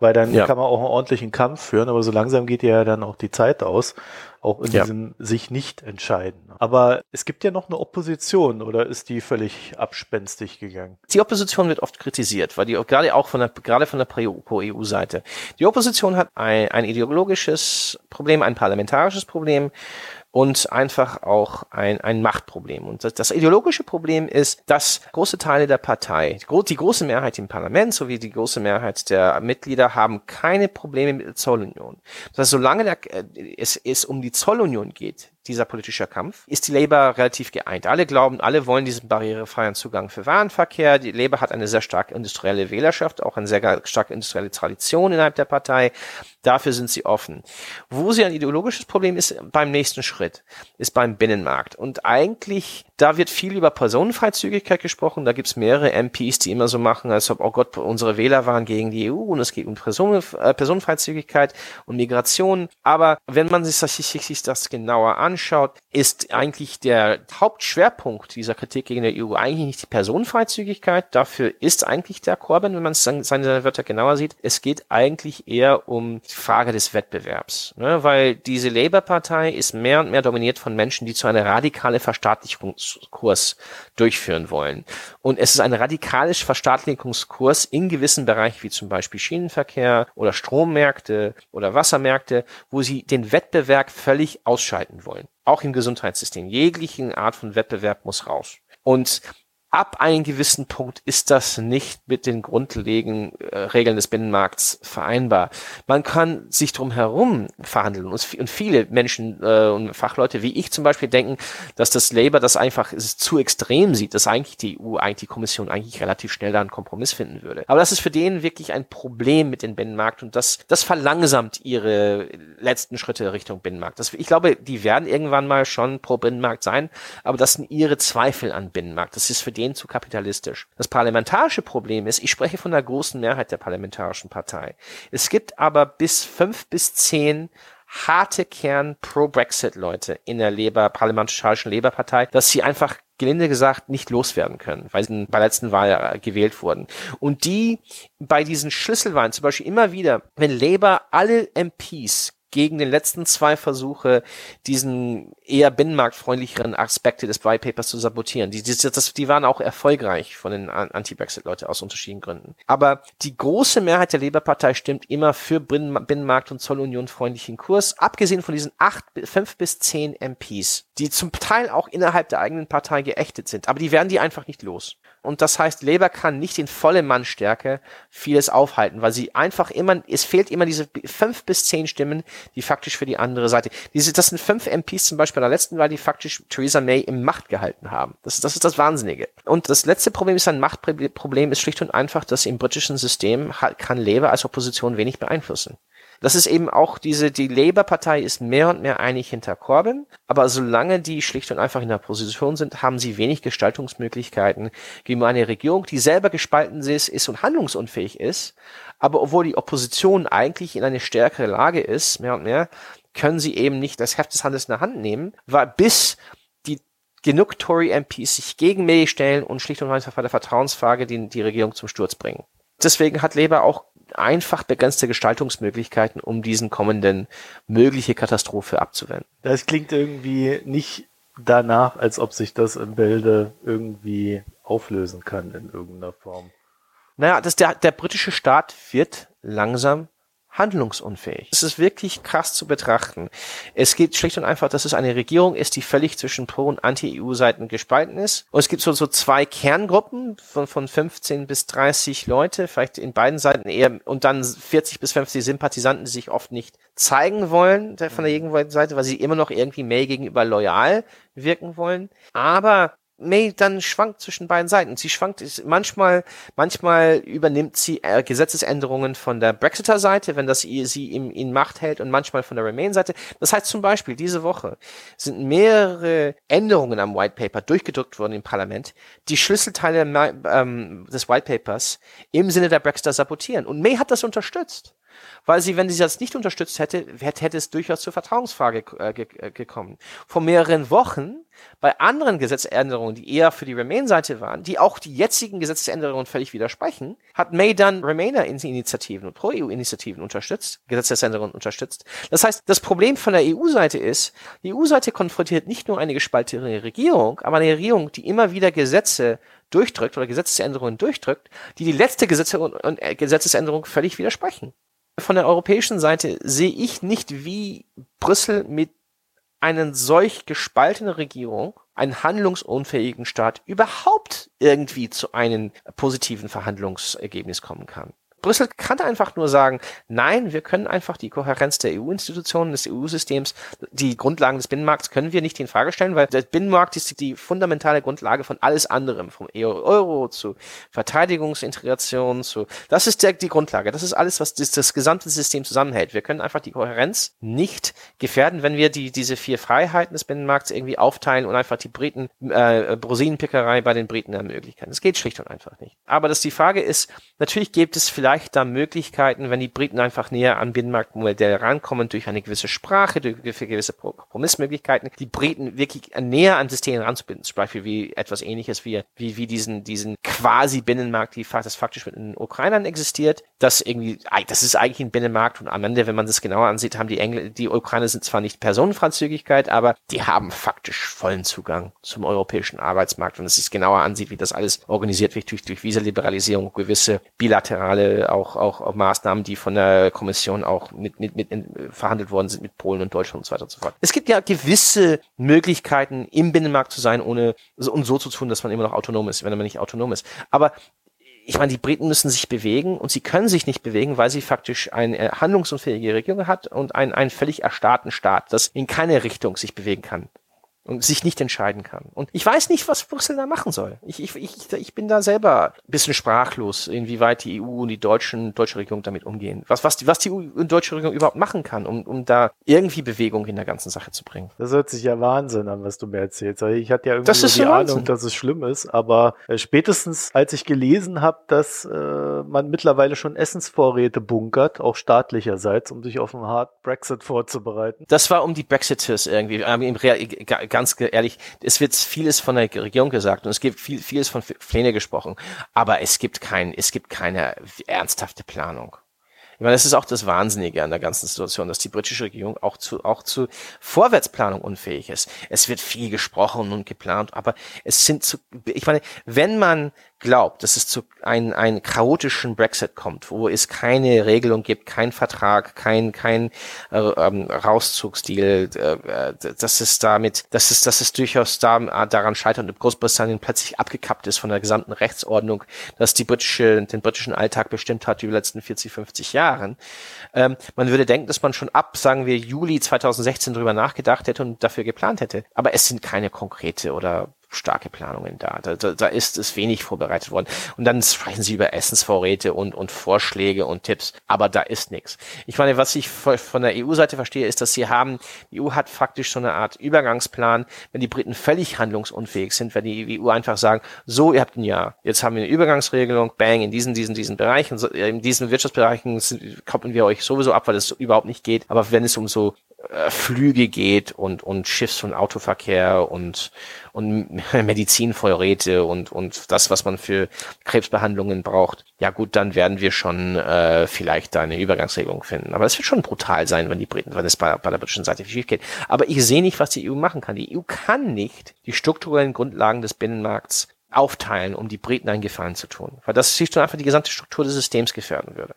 weil dann ja. kann man auch einen ordentlichen Kampf führen, aber so langsam geht ja dann auch die Zeit aus, auch in ja. diesem sich nicht entscheiden. Aber es gibt ja noch eine Opposition oder ist die völlig abspenstig gegangen? Die Opposition wird oft kritisiert, weil die gerade auch von der, gerade von der Pro-EU-Seite. Die Opposition hat ein, ein ideologisches Problem, ein parlamentarisches Problem und einfach auch ein, ein Machtproblem. Und das, das ideologische Problem ist, dass große Teile der Partei, die große Mehrheit im Parlament sowie die große Mehrheit der Mitglieder haben keine Probleme mit der Zollunion. Das heißt, solange der, äh, es, es um die Zollunion geht, dieser politische Kampf, ist die Labour relativ geeint. Alle glauben, alle wollen diesen barrierefreien Zugang für Warenverkehr. Die Labour hat eine sehr starke industrielle Wählerschaft, auch eine sehr starke industrielle Tradition innerhalb der Partei. Dafür sind sie offen. Wo sie ein ideologisches Problem ist beim nächsten Schritt, ist beim Binnenmarkt. Und eigentlich, da wird viel über Personenfreizügigkeit gesprochen. Da gibt es mehrere MPs, die immer so machen, als ob, oh Gott, unsere Wähler waren gegen die EU und es geht um Personen, äh, Personenfreizügigkeit und Migration. Aber wenn man sich, sich, sich das genauer anschaut, anschaut, ist eigentlich der Hauptschwerpunkt dieser Kritik gegen der EU eigentlich nicht die Personenfreizügigkeit. Dafür ist eigentlich der Corbyn, wenn man seine Wörter genauer sieht. Es geht eigentlich eher um die Frage des Wettbewerbs, ne? weil diese Labour-Partei ist mehr und mehr dominiert von Menschen, die zu einer radikalen Verstaatlichungskurs durchführen wollen. Und es ist ein radikales Verstaatlichungskurs in gewissen Bereichen, wie zum Beispiel Schienenverkehr oder Strommärkte oder Wassermärkte, wo sie den Wettbewerb völlig ausschalten wollen. Auch im Gesundheitssystem. Jeglichen Art von Wettbewerb muss raus. Und ab einem gewissen Punkt ist das nicht mit den grundlegenden äh, Regeln des Binnenmarkts vereinbar. Man kann sich drum herum verhandeln und, und viele Menschen äh, und Fachleute wie ich zum Beispiel denken, dass das Labour das einfach zu extrem sieht, dass eigentlich die EU, eigentlich die Kommission eigentlich relativ schnell da einen Kompromiss finden würde. Aber das ist für denen wirklich ein Problem mit dem Binnenmarkt und das, das verlangsamt ihre letzten Schritte Richtung Binnenmarkt. Das, ich glaube, die werden irgendwann mal schon pro Binnenmarkt sein, aber das sind ihre Zweifel an Binnenmarkt. Das ist für den zu kapitalistisch. Das parlamentarische Problem ist, ich spreche von der großen Mehrheit der parlamentarischen Partei. Es gibt aber bis fünf bis zehn harte Kern Pro-Brexit-Leute in der Labour, parlamentarischen Labour-Partei, dass sie einfach gelinde gesagt nicht loswerden können, weil sie bei letzten Wahl gewählt wurden. Und die bei diesen Schlüsselwahlen zum Beispiel immer wieder, wenn Labour alle MPs gegen den letzten zwei Versuche, diesen eher binnenmarktfreundlicheren Aspekte des White Papers zu sabotieren. Die, die, das, die waren auch erfolgreich von den Anti-Brexit-Leute aus unterschiedlichen Gründen. Aber die große Mehrheit der Labour-Partei stimmt immer für Binnenmarkt- und Zollunion freundlichen Kurs, abgesehen von diesen acht, fünf bis zehn MPs, die zum Teil auch innerhalb der eigenen Partei geächtet sind. Aber die werden die einfach nicht los. Und das heißt, Labour kann nicht in volle Mannstärke vieles aufhalten, weil sie einfach immer, es fehlt immer diese fünf bis zehn Stimmen, die faktisch für die andere Seite. Diese, das sind fünf MPs zum Beispiel bei der letzten Wahl, die faktisch Theresa May im Macht gehalten haben. Das, das ist das Wahnsinnige. Und das letzte Problem ist ein Machtproblem, ist schlicht und einfach, dass im britischen System kann Labour als Opposition wenig beeinflussen. Das ist eben auch diese, die Labour-Partei ist mehr und mehr einig hinter Corbyn, aber solange die schlicht und einfach in der Position sind, haben sie wenig Gestaltungsmöglichkeiten gegen eine Regierung, die selber gespalten ist, ist und handlungsunfähig ist, aber obwohl die Opposition eigentlich in eine stärkere Lage ist, mehr und mehr, können sie eben nicht das Heft des Handels in der Hand nehmen, weil bis die genug Tory-MPs sich gegen May stellen und schlicht und einfach bei der Vertrauensfrage die, die Regierung zum Sturz bringen. Deswegen hat Labour auch einfach begrenzte Gestaltungsmöglichkeiten, um diesen kommenden mögliche Katastrophe abzuwenden. Das klingt irgendwie nicht danach, als ob sich das im Bilde irgendwie auflösen kann in irgendeiner Form. Naja, das, der, der britische Staat wird langsam handlungsunfähig. Es ist wirklich krass zu betrachten. Es geht schlicht und einfach, dass es eine Regierung ist, die völlig zwischen Pro- und Anti-EU-Seiten gespalten ist. Und es gibt so, so zwei Kerngruppen von, von 15 bis 30 Leute, vielleicht in beiden Seiten eher, und dann 40 bis 50 Sympathisanten, die sich oft nicht zeigen wollen von der Gegenseite, weil sie immer noch irgendwie May gegenüber loyal wirken wollen. Aber May dann schwankt zwischen beiden Seiten. Sie schwankt manchmal, manchmal übernimmt sie äh, Gesetzesänderungen von der Brexiter-Seite, wenn das sie in, in Macht hält, und manchmal von der Remain-Seite. Das heißt zum Beispiel, diese Woche sind mehrere Änderungen am White Paper durchgedrückt worden im Parlament, die Schlüsselteile ähm, des White Papers im Sinne der Brexiter sabotieren. Und May hat das unterstützt weil sie, wenn sie das nicht unterstützt hätte, hätte, es durchaus zur Vertrauensfrage äh, äh, gekommen. Vor mehreren Wochen bei anderen Gesetzesänderungen, die eher für die Remain-Seite waren, die auch die jetzigen Gesetzesänderungen völlig widersprechen, hat May dann Remainer-Initiativen und Pro-EU-Initiativen unterstützt, Gesetzesänderungen unterstützt. Das heißt, das Problem von der EU-Seite ist, die EU-Seite konfrontiert nicht nur eine gespaltene Regierung, aber eine Regierung, die immer wieder Gesetze durchdrückt oder Gesetzesänderungen durchdrückt, die die letzte Gesetze äh, Gesetzesänderung völlig widersprechen. Von der europäischen Seite sehe ich nicht, wie Brüssel mit einer solch gespaltenen Regierung, einen handlungsunfähigen Staat überhaupt irgendwie zu einem positiven Verhandlungsergebnis kommen kann. Brüssel kann einfach nur sagen, nein, wir können einfach die Kohärenz der EU-Institutionen, des EU-Systems, die Grundlagen des Binnenmarkts können wir nicht in Frage stellen, weil der Binnenmarkt ist die fundamentale Grundlage von alles anderem, vom Euro zu Verteidigungsintegration zu, das ist der, die Grundlage, das ist alles, was das, das gesamte System zusammenhält. Wir können einfach die Kohärenz nicht gefährden, wenn wir die, diese vier Freiheiten des Binnenmarkts irgendwie aufteilen und einfach die Briten, äh, Brosinenpickerei bei den Briten ermöglichen. Das geht schlicht und einfach nicht. Aber dass die Frage ist, natürlich gibt es vielleicht vielleicht da Möglichkeiten, wenn die Briten einfach näher an Binnenmarktmodell rankommen, durch eine gewisse Sprache, durch gewisse Kompromissmöglichkeiten, die Briten wirklich näher an System ranzubinden. Zum Beispiel wie etwas ähnliches wie, wie, wie diesen, diesen quasi Binnenmarkt, wie das faktisch mit den Ukrainern existiert. Das irgendwie, das ist eigentlich ein Binnenmarkt und am Ende, wenn man das genauer ansieht, haben die Engl die Ukrainer sind zwar nicht Personenfreizügigkeit, aber die haben faktisch vollen Zugang zum europäischen Arbeitsmarkt. Und es ist genauer ansieht, wie das alles organisiert wird durch, durch Visaliberalisierung, gewisse bilaterale auch, auch, auch Maßnahmen, die von der Kommission auch mit, mit, mit verhandelt worden sind mit Polen und Deutschland und so weiter und so fort. Es gibt ja gewisse Möglichkeiten, im Binnenmarkt zu sein, ohne und so zu tun, dass man immer noch autonom ist, wenn man nicht autonom ist. Aber ich meine, die Briten müssen sich bewegen und sie können sich nicht bewegen, weil sie faktisch eine handlungsunfähige Regierung hat und einen, einen völlig erstarrten Staat, das in keine Richtung sich bewegen kann und sich nicht entscheiden kann. Und ich weiß nicht, was Brüssel da machen soll. Ich, ich, ich, ich bin da selber ein bisschen sprachlos, inwieweit die EU und die deutschen, deutsche Regierung damit umgehen. Was, was, die, was die EU und deutsche Regierung überhaupt machen kann, um, um da irgendwie Bewegung in der ganzen Sache zu bringen. Das hört sich ja Wahnsinn an, was du mir erzählst. Also ich hatte ja irgendwie so die Ahnung, dass es schlimm ist, aber äh, spätestens als ich gelesen habe, dass äh, man mittlerweile schon Essensvorräte bunkert, auch staatlicherseits, um sich auf einen Hard Brexit vorzubereiten. Das war um die Brexiteers irgendwie. Äh, ganz ehrlich, es wird vieles von der Regierung gesagt und es gibt viel, vieles von Pläne gesprochen, aber es gibt kein, es gibt keine ernsthafte Planung. Ich meine, das ist auch das Wahnsinnige an der ganzen Situation, dass die britische Regierung auch zu, auch zu Vorwärtsplanung unfähig ist. Es wird viel gesprochen und geplant, aber es sind zu, ich meine, wenn man glaubt, dass es zu einem, einen chaotischen Brexit kommt, wo es keine Regelung gibt, kein Vertrag, kein kein äh, ähm, Rauszugsdeal, äh, dass es damit, dass es dass es durchaus da, äh, daran scheitert und Großbritannien plötzlich abgekappt ist von der gesamten Rechtsordnung, dass die britische den britischen Alltag bestimmt hat über die letzten 40, 50 Jahren. Ähm, man würde denken, dass man schon ab, sagen wir Juli 2016 drüber nachgedacht hätte und dafür geplant hätte, aber es sind keine konkrete oder starke Planungen da. Da, da. da ist es wenig vorbereitet worden. Und dann sprechen sie über Essensvorräte und, und Vorschläge und Tipps, aber da ist nichts. Ich meine, was ich von der EU-Seite verstehe, ist, dass sie haben, die EU hat faktisch so eine Art Übergangsplan, wenn die Briten völlig handlungsunfähig sind, wenn die EU einfach sagen, so, ihr habt ein Jahr, jetzt haben wir eine Übergangsregelung, bang, in diesen, diesen, diesen Bereichen, in diesen Wirtschaftsbereichen koppeln wir euch sowieso ab, weil es überhaupt nicht geht, aber wenn es um so äh, Flüge geht und, und Schiffs- und Autoverkehr und, und Medizinvorräte und, und das, was man für Krebsbehandlungen braucht, ja gut, dann werden wir schon äh, vielleicht da eine Übergangsregelung finden. Aber es wird schon brutal sein, wenn die Briten, wenn es bei, bei der britischen Seite schief geht. Aber ich sehe nicht, was die EU machen kann. Die EU kann nicht die strukturellen Grundlagen des Binnenmarkts aufteilen, um die Briten einen Gefallen zu tun. Weil das schlicht und einfach die gesamte Struktur des Systems gefährden würde.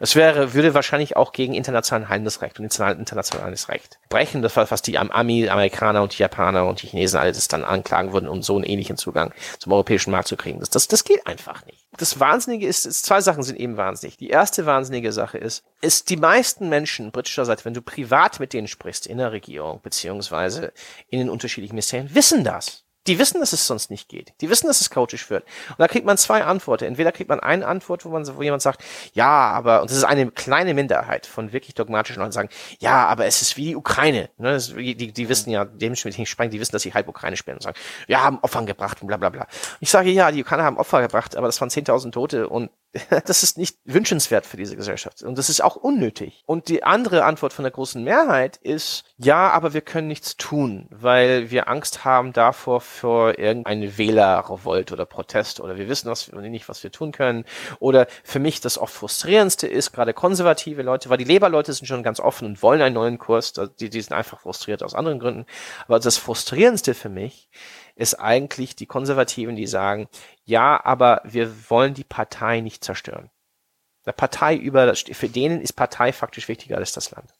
Es wäre, würde wahrscheinlich auch gegen internationalen Handelsrecht und internationales Recht brechen, das was die Ami, Amerikaner und die Japaner und die Chinesen alles dann anklagen würden, um so einen ähnlichen Zugang zum europäischen Markt zu kriegen. Das, das, das geht einfach nicht. Das Wahnsinnige ist, ist, zwei Sachen sind eben wahnsinnig. Die erste wahnsinnige Sache ist, ist die meisten Menschen britischer Seite, wenn du privat mit denen sprichst in der Regierung, beziehungsweise in den unterschiedlichen Ministerien, wissen das. Die wissen, dass es sonst nicht geht. Die wissen, dass es chaotisch wird. Und da kriegt man zwei Antworten. Entweder kriegt man eine Antwort, wo man, wo jemand sagt, ja, aber, und das ist eine kleine Minderheit von wirklich dogmatischen Leuten sagen, ja, aber es ist wie die Ukraine. Ne? Das, die, die wissen ja, dem spreche, die wissen, dass sie halb Ukraine spielen und sagen, wir haben Opfer gebracht und bla, bla, bla. Ich sage, ja, die Ukrainer haben Opfer gebracht, aber das waren 10.000 Tote und das ist nicht wünschenswert für diese Gesellschaft. Und das ist auch unnötig. Und die andere Antwort von der großen Mehrheit ist, ja, aber wir können nichts tun, weil wir Angst haben davor für irgendeine Wählerrevolt oder Protest oder wir wissen was, nicht, was wir tun können. Oder für mich das oft frustrierendste ist, gerade konservative Leute, weil die Labour-Leute sind schon ganz offen und wollen einen neuen Kurs, die, die sind einfach frustriert aus anderen Gründen. Aber das frustrierendste für mich ist eigentlich die Konservativen, die sagen, ja, aber wir wollen die Partei nicht zerstören. Der Partei über, für denen ist Partei faktisch wichtiger als das Land.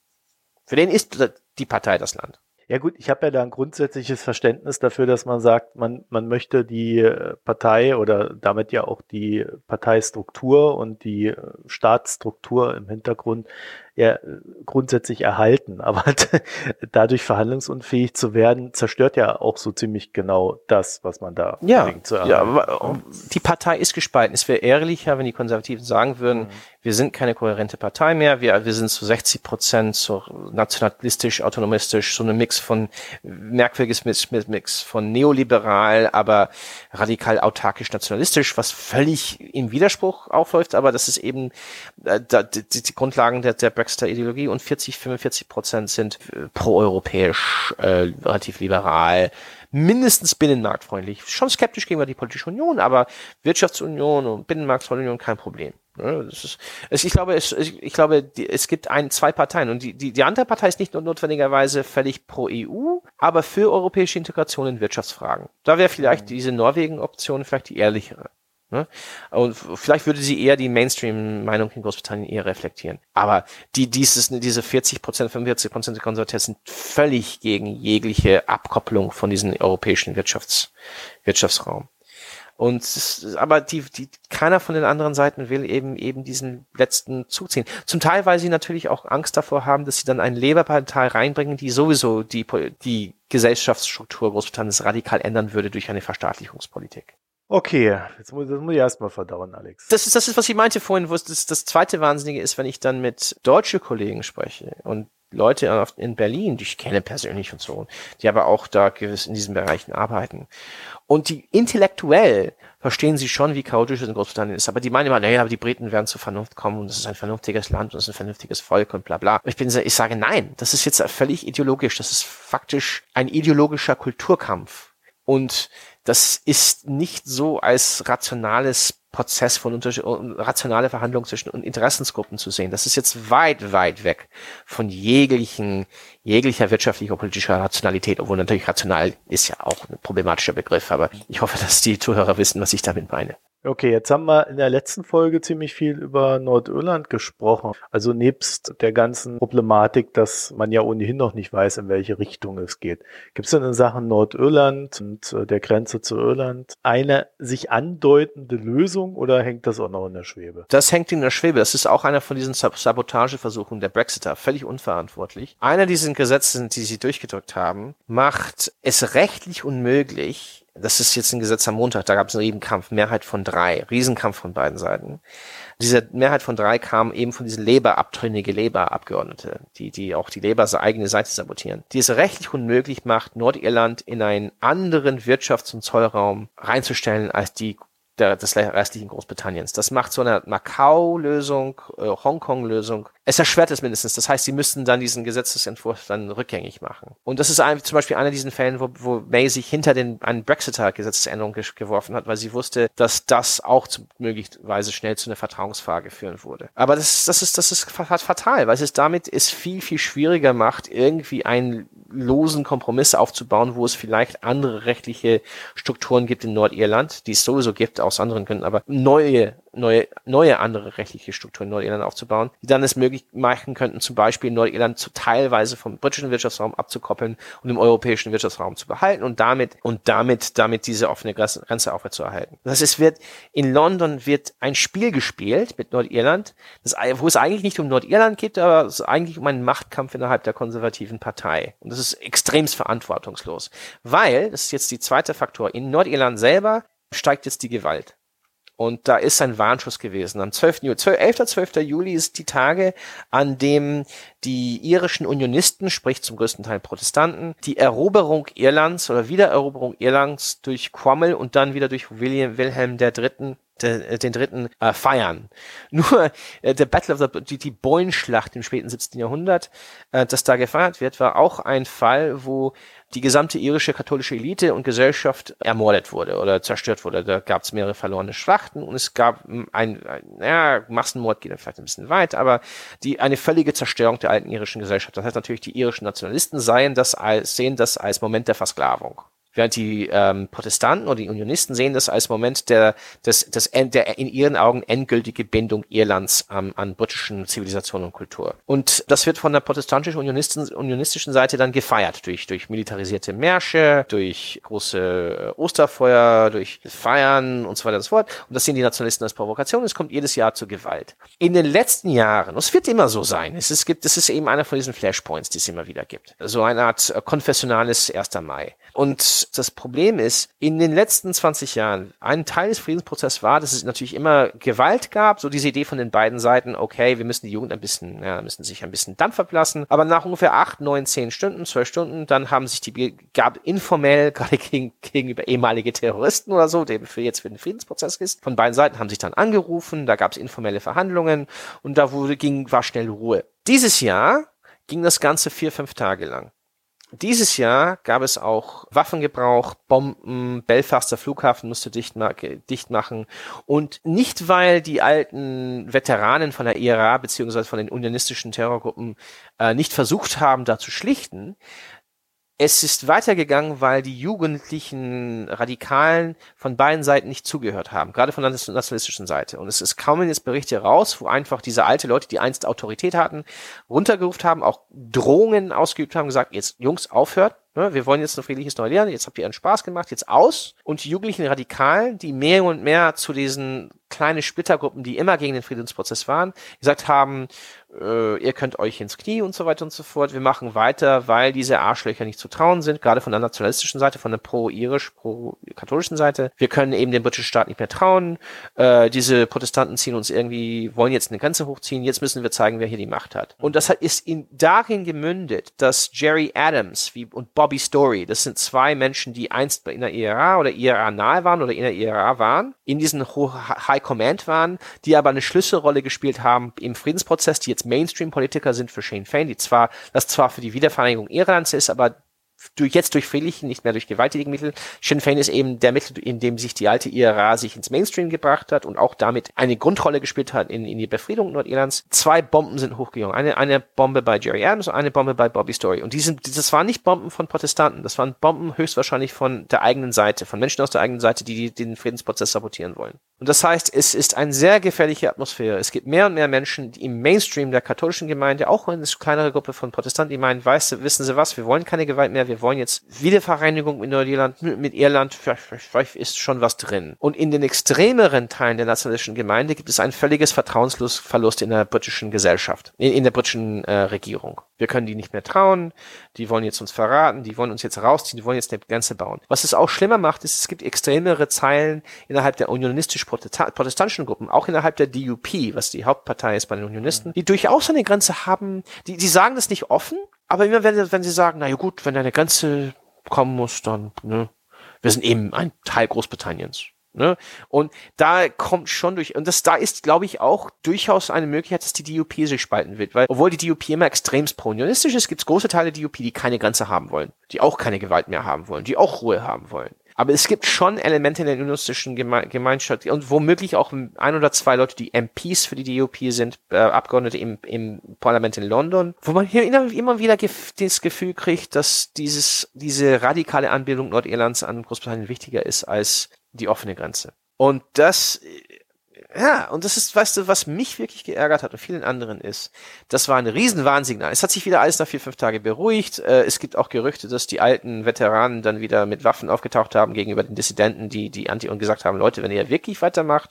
Für den ist die Partei das Land. Ja gut, ich habe ja da ein grundsätzliches Verständnis dafür, dass man sagt, man, man möchte die äh, Partei oder damit ja auch die Parteistruktur und die äh, Staatsstruktur im Hintergrund ja grundsätzlich erhalten. Aber dadurch verhandlungsunfähig zu werden, zerstört ja auch so ziemlich genau das, was man da ja, zu erhalten. Ja, die Partei ist gespalten. Es wäre ehrlicher, wenn die Konservativen sagen würden, mhm wir sind keine kohärente Partei mehr, wir, wir sind zu 60 Prozent so nationalistisch, autonomistisch, so eine Mix von merkwürdiges Mix von neoliberal, aber radikal autarkisch nationalistisch, was völlig im Widerspruch aufläuft, aber das ist eben äh, die, die Grundlagen der, der Brexiter Ideologie und 40, 45 Prozent sind äh, proeuropäisch, äh, relativ liberal, mindestens binnenmarktfreundlich. Schon skeptisch gegenüber die politische Union, aber Wirtschaftsunion und Binnenmarktunion kein Problem. Das ist, ich glaube, es, ich glaube, es gibt ein, zwei Parteien und die, die, die andere Partei ist nicht nur notwendigerweise völlig pro EU, aber für europäische Integration in Wirtschaftsfragen. Da wäre vielleicht mhm. diese Norwegen-Option vielleicht die ehrlichere. Ne? Und vielleicht würde sie eher die Mainstream-Meinung in Großbritannien eher reflektieren. Aber die, dieses, diese 40 Prozent, 45 Prozent der Konservativen sind völlig gegen jegliche Abkopplung von diesem europäischen Wirtschafts, Wirtschaftsraum. Und aber die, die, keiner von den anderen Seiten will eben eben diesen letzten zuziehen. Zum Teil, weil sie natürlich auch Angst davor haben, dass sie dann eine Labour-Partei reinbringen, die sowieso die, die Gesellschaftsstruktur Großbritanniens radikal ändern würde durch eine Verstaatlichungspolitik. Okay, jetzt muss, das muss ich erstmal verdauen, Alex. Das ist, das ist, was ich meinte vorhin, wo es das, das zweite Wahnsinnige ist, wenn ich dann mit deutsche Kollegen spreche und Leute in Berlin, die ich kenne persönlich und so, die aber auch da gewiss in diesen Bereichen arbeiten. Und die intellektuell verstehen sie schon, wie chaotisch es in Großbritannien ist. Aber die meinen immer, naja, aber die Briten werden zur Vernunft kommen und es ist ein vernünftiges Land und es ist ein vernünftiges Volk und bla bla. Ich bin ich sage nein, das ist jetzt völlig ideologisch. Das ist faktisch ein ideologischer Kulturkampf. Und das ist nicht so als rationales Prozess von rationale Verhandlungen zwischen Interessensgruppen zu sehen. Das ist jetzt weit, weit weg von jeglichen, jeglicher wirtschaftlicher politischer Rationalität, obwohl natürlich rational ist ja auch ein problematischer Begriff, aber ich hoffe, dass die Zuhörer wissen, was ich damit meine. Okay, jetzt haben wir in der letzten Folge ziemlich viel über Nordirland gesprochen. Also nebst der ganzen Problematik, dass man ja ohnehin noch nicht weiß, in welche Richtung es geht. Gibt es denn in Sachen Nordirland und äh, der Grenze zu Irland eine sich andeutende Lösung oder hängt das auch noch in der Schwebe? Das hängt in der Schwebe. Das ist auch einer von diesen Sabotageversuchen der Brexiter. Völlig unverantwortlich. Einer dieser Gesetze, die sie durchgedrückt haben, macht es rechtlich unmöglich, das ist jetzt ein Gesetz am Montag, da gab es einen Riesenkampf, Mehrheit von drei, Riesenkampf von beiden Seiten. Diese Mehrheit von drei kam eben von diesen Labour-abtrünnige Labour-Abgeordnete, die, die auch die Labour eigene Seite sabotieren, die es rechtlich unmöglich macht, Nordirland in einen anderen Wirtschafts- und Zollraum reinzustellen, als die der, des restlichen Großbritanniens. Das macht so eine Macau-Lösung, äh, Hongkong-Lösung. Es erschwert es mindestens. Das heißt, sie müssten dann diesen Gesetzesentwurf dann rückgängig machen. Und das ist ein, zum Beispiel einer diesen Fällen, wo, wo May sich hinter den einen Brexiter-Gesetzesänderung geworfen hat, weil sie wusste, dass das auch zu, möglicherweise schnell zu einer Vertrauensfrage führen würde. Aber das, das ist, das ist fatal, weil es damit es viel, viel schwieriger macht, irgendwie einen losen Kompromiss aufzubauen, wo es vielleicht andere rechtliche Strukturen gibt in Nordirland, die es sowieso gibt aus anderen Gründen, aber neue neue, neue andere rechtliche Strukturen in Nordirland aufzubauen, die dann es möglich machen könnten, zum Beispiel Nordirland zu teilweise vom britischen Wirtschaftsraum abzukoppeln und im europäischen Wirtschaftsraum zu behalten und damit, und damit, damit diese offene Grenze aufrechtzuerhalten. Das heißt, es wird, in London wird ein Spiel gespielt mit Nordirland, das, wo es eigentlich nicht um Nordirland geht, aber es ist eigentlich um einen Machtkampf innerhalb der konservativen Partei. Und das ist extremst verantwortungslos. Weil, das ist jetzt die zweite Faktor, in Nordirland selber steigt jetzt die Gewalt. Und da ist ein Warnschuss gewesen. Am 12. Juli, 11. 12. Juli ist die Tage, an dem die irischen Unionisten, sprich zum größten Teil Protestanten, die Eroberung Irlands oder Wiedereroberung Irlands durch Cromwell und dann wieder durch William Wilhelm III den dritten äh, feiern. Nur äh, der Battle of the die, die Boyne-Schlacht im späten 17. Jahrhundert, äh, das da gefeiert wird, war auch ein Fall, wo die gesamte irische katholische Elite und Gesellschaft ermordet wurde oder zerstört wurde. Da gab es mehrere verlorene Schlachten und es gab ein, ein ja, Massenmord geht vielleicht ein bisschen weit, aber die eine völlige Zerstörung der alten irischen Gesellschaft. Das heißt natürlich, die irischen Nationalisten seien das als, sehen das als Moment der Versklavung. Während die ähm, Protestanten oder die Unionisten sehen das als Moment der, des, des, der in ihren Augen endgültige Bindung Irlands ähm, an britischen Zivilisation und Kultur. Und das wird von der protestantischen Unionisten, unionistischen Seite dann gefeiert durch, durch militarisierte Märsche, durch große äh, Osterfeuer, durch Feiern und so weiter und so fort. Und das sehen die Nationalisten als Provokation. Es kommt jedes Jahr zu Gewalt. In den letzten Jahren, und es wird immer so sein, es ist, gibt, es ist eben einer von diesen Flashpoints, die es immer wieder gibt. So eine Art äh, konfessionales 1. Mai. Und das Problem ist, in den letzten 20 Jahren, ein Teil des Friedensprozesses war, dass es natürlich immer Gewalt gab, so diese Idee von den beiden Seiten, okay, wir müssen die Jugend ein bisschen, ja, müssen sich ein bisschen Dampf ablassen, aber nach ungefähr acht, neun, zehn Stunden, zwölf Stunden, dann haben sich die, gab informell, gerade gegen, gegenüber ehemalige Terroristen oder so, der für jetzt für den Friedensprozess ist, von beiden Seiten haben sich dann angerufen, da gab es informelle Verhandlungen und da wurde, ging, war schnell Ruhe. Dieses Jahr ging das Ganze vier, fünf Tage lang. Dieses Jahr gab es auch Waffengebrauch, Bomben, Belfaster Flughafen musste dicht, ma dicht machen. Und nicht, weil die alten Veteranen von der IRA beziehungsweise von den unionistischen Terrorgruppen äh, nicht versucht haben, da zu schlichten, es ist weitergegangen, weil die jugendlichen Radikalen von beiden Seiten nicht zugehört haben, gerade von der nationalistischen Seite. Und es ist kaum jetzt Berichte raus, wo einfach diese alte Leute, die einst Autorität hatten, runtergerufen haben, auch Drohungen ausgeübt haben, gesagt, jetzt Jungs, aufhört, ne, wir wollen jetzt ein friedliches Neulernen, jetzt habt ihr einen Spaß gemacht, jetzt aus. Und die jugendlichen Radikalen, die mehr und mehr zu diesen kleinen Splittergruppen, die immer gegen den Friedensprozess waren, gesagt haben, äh, ihr könnt euch ins Knie und so weiter und so fort. Wir machen weiter, weil diese Arschlöcher nicht zu trauen sind, gerade von der nationalistischen Seite, von der pro-irisch, pro-katholischen Seite. Wir können eben dem britischen Staat nicht mehr trauen. Äh, diese Protestanten ziehen uns irgendwie, wollen jetzt eine Grenze hochziehen. Jetzt müssen wir zeigen, wer hier die Macht hat. Und das hat, ist in, darin gemündet, dass Jerry Adams wie, und Bobby Story, das sind zwei Menschen, die einst in der IRA oder IRA nahe waren oder in der IRA waren, in diesen High Command waren, die aber eine Schlüsselrolle gespielt haben im Friedensprozess, die jetzt Mainstream-Politiker sind für Shane Fein, die zwar, das zwar für die Wiedervereinigung Irlands ist, aber durch, jetzt durch friedlichen, nicht mehr durch gewalttätige Mittel. Sinn Fein ist eben der Mittel, in dem sich die alte IRA sich ins Mainstream gebracht hat und auch damit eine Grundrolle gespielt hat in, in die Befriedung Nordirlands. Zwei Bomben sind hochgegangen. Eine, eine Bombe bei Jerry Adams und eine Bombe bei Bobby Story. Und die sind, das waren nicht Bomben von Protestanten, das waren Bomben höchstwahrscheinlich von der eigenen Seite, von Menschen aus der eigenen Seite, die, die den Friedensprozess sabotieren wollen. Und das heißt, es ist eine sehr gefährliche Atmosphäre. Es gibt mehr und mehr Menschen die im Mainstream der katholischen Gemeinde, auch eine kleinere Gruppe von Protestanten, die meinen, weißt, wissen Sie was, wir wollen keine Gewalt mehr, wir wollen jetzt Wiedervereinigung mit Nordirland, mit Irland, vielleicht ist schon was drin. Und in den extremeren Teilen der nationalistischen Gemeinde gibt es ein völliges Vertrauensverlust in der britischen Gesellschaft, in, in der britischen äh, Regierung. Wir können die nicht mehr trauen, die wollen jetzt uns verraten, die wollen uns jetzt rausziehen, die wollen jetzt eine Grenze bauen. Was es auch schlimmer macht, ist, es gibt extremere Zeilen innerhalb der unionistisch-protestantischen Gruppen, auch innerhalb der DUP, was die Hauptpartei ist bei den Unionisten, die durchaus eine Grenze haben, die, die sagen das nicht offen, aber immer wenn, wenn sie sagen, na ja gut, wenn eine Grenze kommen muss, dann, ne, wir sind eben ein Teil Großbritanniens. Ne? Und da kommt schon durch, und das da ist, glaube ich, auch durchaus eine Möglichkeit, dass die DUP sich spalten wird, weil obwohl die DUP immer extremst pro-unionistisch ist, gibt es große Teile der DUP, die keine Grenze haben wollen, die auch keine Gewalt mehr haben wollen, die auch Ruhe haben wollen. Aber es gibt schon Elemente in der unionistischen Geme Gemeinschaft und womöglich auch ein oder zwei Leute, die MPs für die DUP sind, äh, Abgeordnete im, im Parlament in London, wo man hier immer, immer wieder gef das Gefühl kriegt, dass dieses, diese radikale Anbindung Nordirlands an Großbritannien wichtiger ist als die offene Grenze. Und das, ja, und das ist, weißt du, was mich wirklich geärgert hat und vielen anderen ist, das war ein Riesenwarnsignal. Es hat sich wieder alles nach vier, fünf Tagen beruhigt. Äh, es gibt auch Gerüchte, dass die alten Veteranen dann wieder mit Waffen aufgetaucht haben gegenüber den Dissidenten, die, die Anti und gesagt haben, Leute, wenn ihr wirklich weitermacht,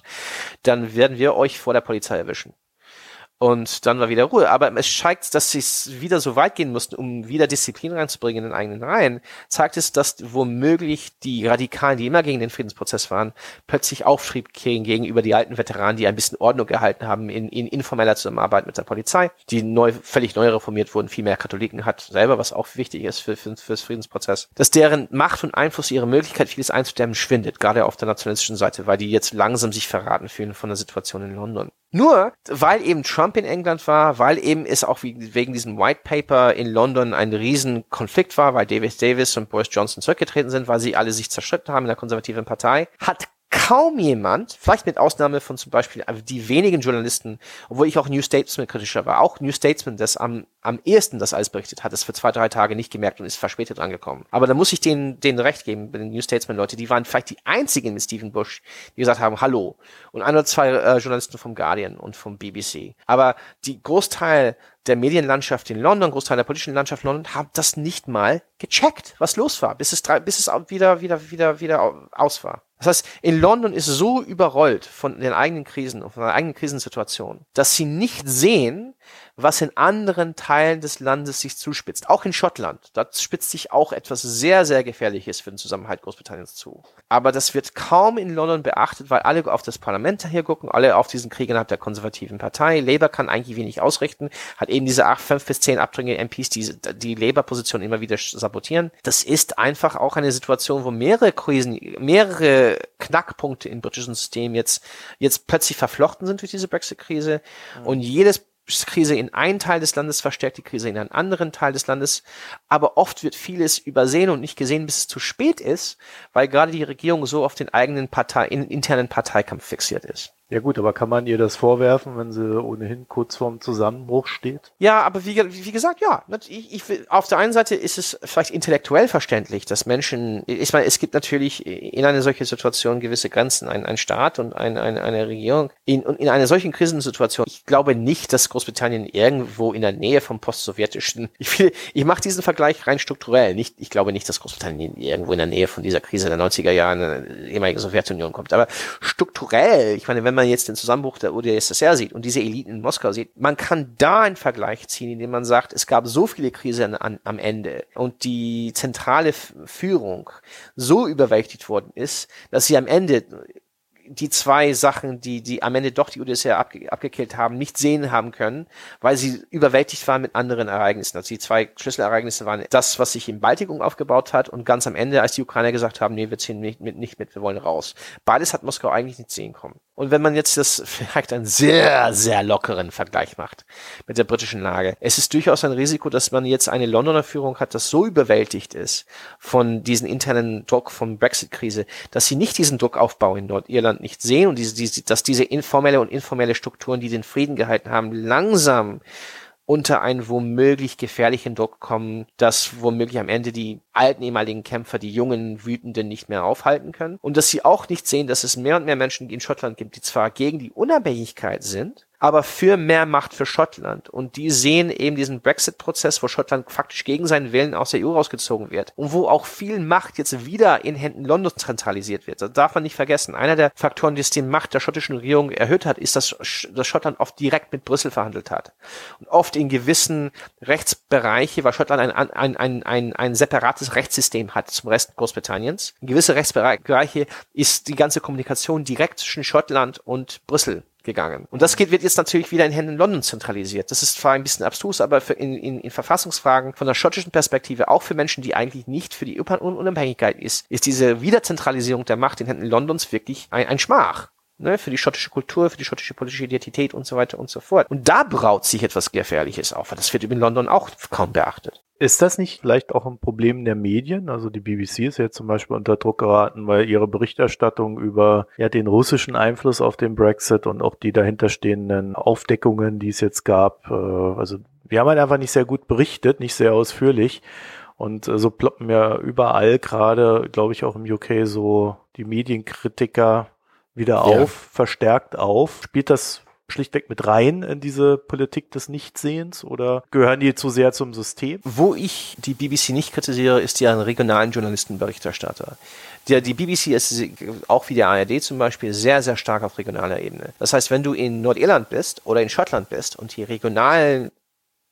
dann werden wir euch vor der Polizei erwischen. Und dann war wieder Ruhe. Aber es zeigt, dass sie es wieder so weit gehen mussten, um wieder Disziplin reinzubringen in den eigenen Reihen. Zeigt es, dass womöglich die Radikalen, die immer gegen den Friedensprozess waren, plötzlich Auftrieb kriegen gegenüber die alten Veteranen, die ein bisschen Ordnung gehalten haben in, in informeller Zusammenarbeit mit der Polizei, die neu, völlig neu reformiert wurden, viel mehr Katholiken hat selber, was auch wichtig ist für, für, fürs Friedensprozess. Dass deren Macht und Einfluss, ihre Möglichkeit, vieles einzudämmen, schwindet, gerade auf der nationalistischen Seite, weil die jetzt langsam sich verraten fühlen von der Situation in London. Nur, weil eben Trump in England war, weil eben es auch wegen diesem White Paper in London ein riesen Konflikt war, weil David Davis und Boris Johnson zurückgetreten sind, weil sie alle sich zerstritten haben in der konservativen Partei, hat kaum jemand, vielleicht mit Ausnahme von zum Beispiel die wenigen Journalisten, obwohl ich auch New Statesman kritischer war, auch New Statesman, das am, am ersten das alles berichtet hat, es für zwei, drei Tage nicht gemerkt und ist verspätet angekommen. Aber da muss ich denen, denen recht geben, den New Statesman Leute, die waren vielleicht die einzigen mit Stephen Bush, die gesagt haben, hallo. Und ein oder zwei äh, Journalisten vom Guardian und vom BBC. Aber die Großteil der Medienlandschaft in London, Großteil der politischen Landschaft in London, haben das nicht mal gecheckt, was los war, bis es, bis es wieder, wieder, wieder, wieder aus war. Das heißt, in London ist so überrollt von den eigenen Krisen und von der eigenen Krisensituation, dass sie nicht sehen, was in anderen Teilen des Landes sich zuspitzt. Auch in Schottland. Da spitzt sich auch etwas sehr, sehr Gefährliches für den Zusammenhalt Großbritanniens zu. Aber das wird kaum in London beachtet, weil alle auf das Parlament hier gucken, alle auf diesen Krieg innerhalb der konservativen Partei. Labour kann eigentlich wenig ausrichten, hat eben diese acht, fünf bis zehn abdringende MPs, die die Labour-Position immer wieder sabotieren. Das ist einfach auch eine Situation, wo mehrere Krisen, mehrere Knackpunkte im britischen System jetzt, jetzt plötzlich verflochten sind durch diese Brexit-Krise. Mhm. Und jedes Krise in einen Teil des Landes verstärkt die Krise in einen anderen Teil des Landes. Aber oft wird vieles übersehen und nicht gesehen, bis es zu spät ist, weil gerade die Regierung so auf den eigenen Partei, internen Parteikampf fixiert ist. Ja gut, aber kann man ihr das vorwerfen, wenn sie ohnehin kurz vorm Zusammenbruch steht? Ja, aber wie, wie gesagt, ja. Ich, ich, auf der einen Seite ist es vielleicht intellektuell verständlich, dass Menschen, ich meine, es gibt natürlich in einer solchen Situation gewisse Grenzen. Ein, ein Staat und ein, ein, eine Regierung. In, und in einer solchen Krisensituation, ich glaube nicht, dass Großbritannien irgendwo in der Nähe vom postsowjetischen, ich, will, ich mache diesen Vergleich rein strukturell. Nicht, ich glaube nicht, dass Großbritannien irgendwo in der Nähe von dieser Krise der 90er Jahre in der ehemaligen Sowjetunion kommt. Aber strukturell, ich meine, wenn man jetzt den Zusammenbruch der UdSSR sieht und diese Eliten in Moskau sieht, man kann da einen Vergleich ziehen, indem man sagt, es gab so viele Krisen an, am Ende und die zentrale Führung so überwältigt worden ist, dass sie am Ende die zwei Sachen, die, die am Ende doch die UdSSR abge abgekillt haben, nicht sehen haben können, weil sie überwältigt waren mit anderen Ereignissen. Also die zwei Schlüsselereignisse waren das, was sich im Baltikum aufgebaut hat und ganz am Ende, als die Ukrainer gesagt haben, nee, wir ziehen nicht mit, nicht mit, wir wollen raus. Beides hat Moskau eigentlich nicht sehen kommen. Und wenn man jetzt das vielleicht einen sehr, sehr lockeren Vergleich macht mit der britischen Lage, es ist durchaus ein Risiko, dass man jetzt eine Londoner Führung hat, das so überwältigt ist von diesen internen Druck von Brexit-Krise, dass sie nicht diesen Druckaufbau in Nordirland nicht sehen und diese, diese, dass diese informelle und informelle Strukturen, die den Frieden gehalten haben, langsam unter einen womöglich gefährlichen Druck kommen, dass womöglich am Ende die alten ehemaligen Kämpfer die jungen Wütenden nicht mehr aufhalten können. Und dass sie auch nicht sehen, dass es mehr und mehr Menschen in Schottland gibt, die zwar gegen die Unabhängigkeit sind, aber für mehr Macht für Schottland. Und die sehen eben diesen Brexit-Prozess, wo Schottland faktisch gegen seinen Willen aus der EU rausgezogen wird und wo auch viel Macht jetzt wieder in Händen Londons zentralisiert wird. Das darf man nicht vergessen. Einer der Faktoren, die es die Macht der schottischen Regierung erhöht hat, ist, dass, Schottland oft direkt mit Brüssel verhandelt hat. Und oft in gewissen Rechtsbereiche, weil Schottland ein, ein, ein, ein, ein separates Rechtssystem hat zum Rest Großbritanniens. In gewisse Rechtsbereiche ist die ganze Kommunikation direkt zwischen Schottland und Brüssel gegangen. Und das geht, wird jetzt natürlich wieder in Händen London zentralisiert. Das ist zwar ein bisschen abstrus, aber in, in, in Verfassungsfragen von der schottischen Perspektive, auch für Menschen, die eigentlich nicht für die Unabhängigkeit ist, ist diese Wiederzentralisierung der Macht in Händen Londons wirklich ein, ein Schmach. Ne, für die schottische Kultur, für die schottische politische Identität und so weiter und so fort. Und da braut sich etwas Gefährliches auf, weil das wird in London auch kaum beachtet. Ist das nicht vielleicht auch ein Problem der Medien? Also die BBC ist ja zum Beispiel unter Druck geraten, weil ihre Berichterstattung über ja, den russischen Einfluss auf den Brexit und auch die dahinterstehenden Aufdeckungen, die es jetzt gab, äh, also wir haben halt einfach nicht sehr gut berichtet, nicht sehr ausführlich. Und äh, so ploppen ja überall gerade, glaube ich, auch im UK so die Medienkritiker wieder auf, ja. verstärkt auf. Spielt das schlichtweg mit rein in diese Politik des Nichtsehens oder gehören die zu sehr zum System? Wo ich die BBC nicht kritisiere, ist ja ein regionalen Journalistenberichterstatter. Der, die BBC ist auch wie der ARD zum Beispiel sehr, sehr stark auf regionaler Ebene. Das heißt, wenn du in Nordirland bist oder in Schottland bist und die regionalen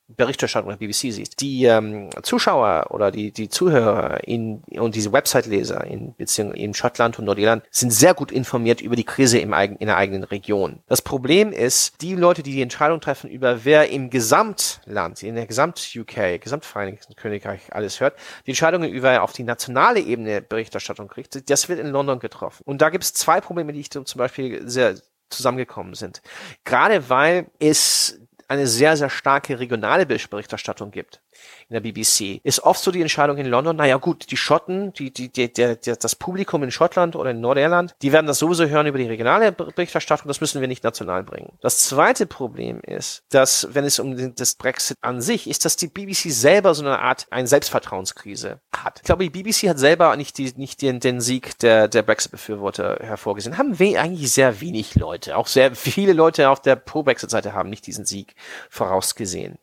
Berichterstattung der BBC siehst, die ähm, Zuschauer oder die, die Zuhörer in, und diese Website-Leser in Beziehung in Schottland und Nordirland sind sehr gut informiert über die Krise im eigen, in der eigenen Region. Das Problem ist, die Leute, die die Entscheidung treffen über wer im Gesamtland, in der Gesamt-UK, Gesamtvereinigten Königreich alles hört, die Entscheidungen über auf die nationale Ebene Berichterstattung kriegt, das wird in London getroffen. Und da gibt es zwei Probleme, die ich zum Beispiel sehr zusammengekommen sind. Gerade weil es eine sehr, sehr starke regionale Berichterstattung gibt in der BBC, ist oft so die Entscheidung in London, naja gut, die Schotten, die, die, die, der, der, das Publikum in Schottland oder in Nordirland, die werden das sowieso hören über die regionale Berichterstattung, das müssen wir nicht national bringen. Das zweite Problem ist, dass, wenn es um das Brexit an sich, ist, dass die BBC selber so eine Art, eine Selbstvertrauenskrise hat. Ich glaube, die BBC hat selber nicht, die, nicht den, den Sieg der, der Brexit-Befürworter hervorgesehen. Haben wir eigentlich sehr wenig Leute, auch sehr viele Leute auf der Pro-Brexit-Seite haben nicht diesen Sieg vorausgesehen.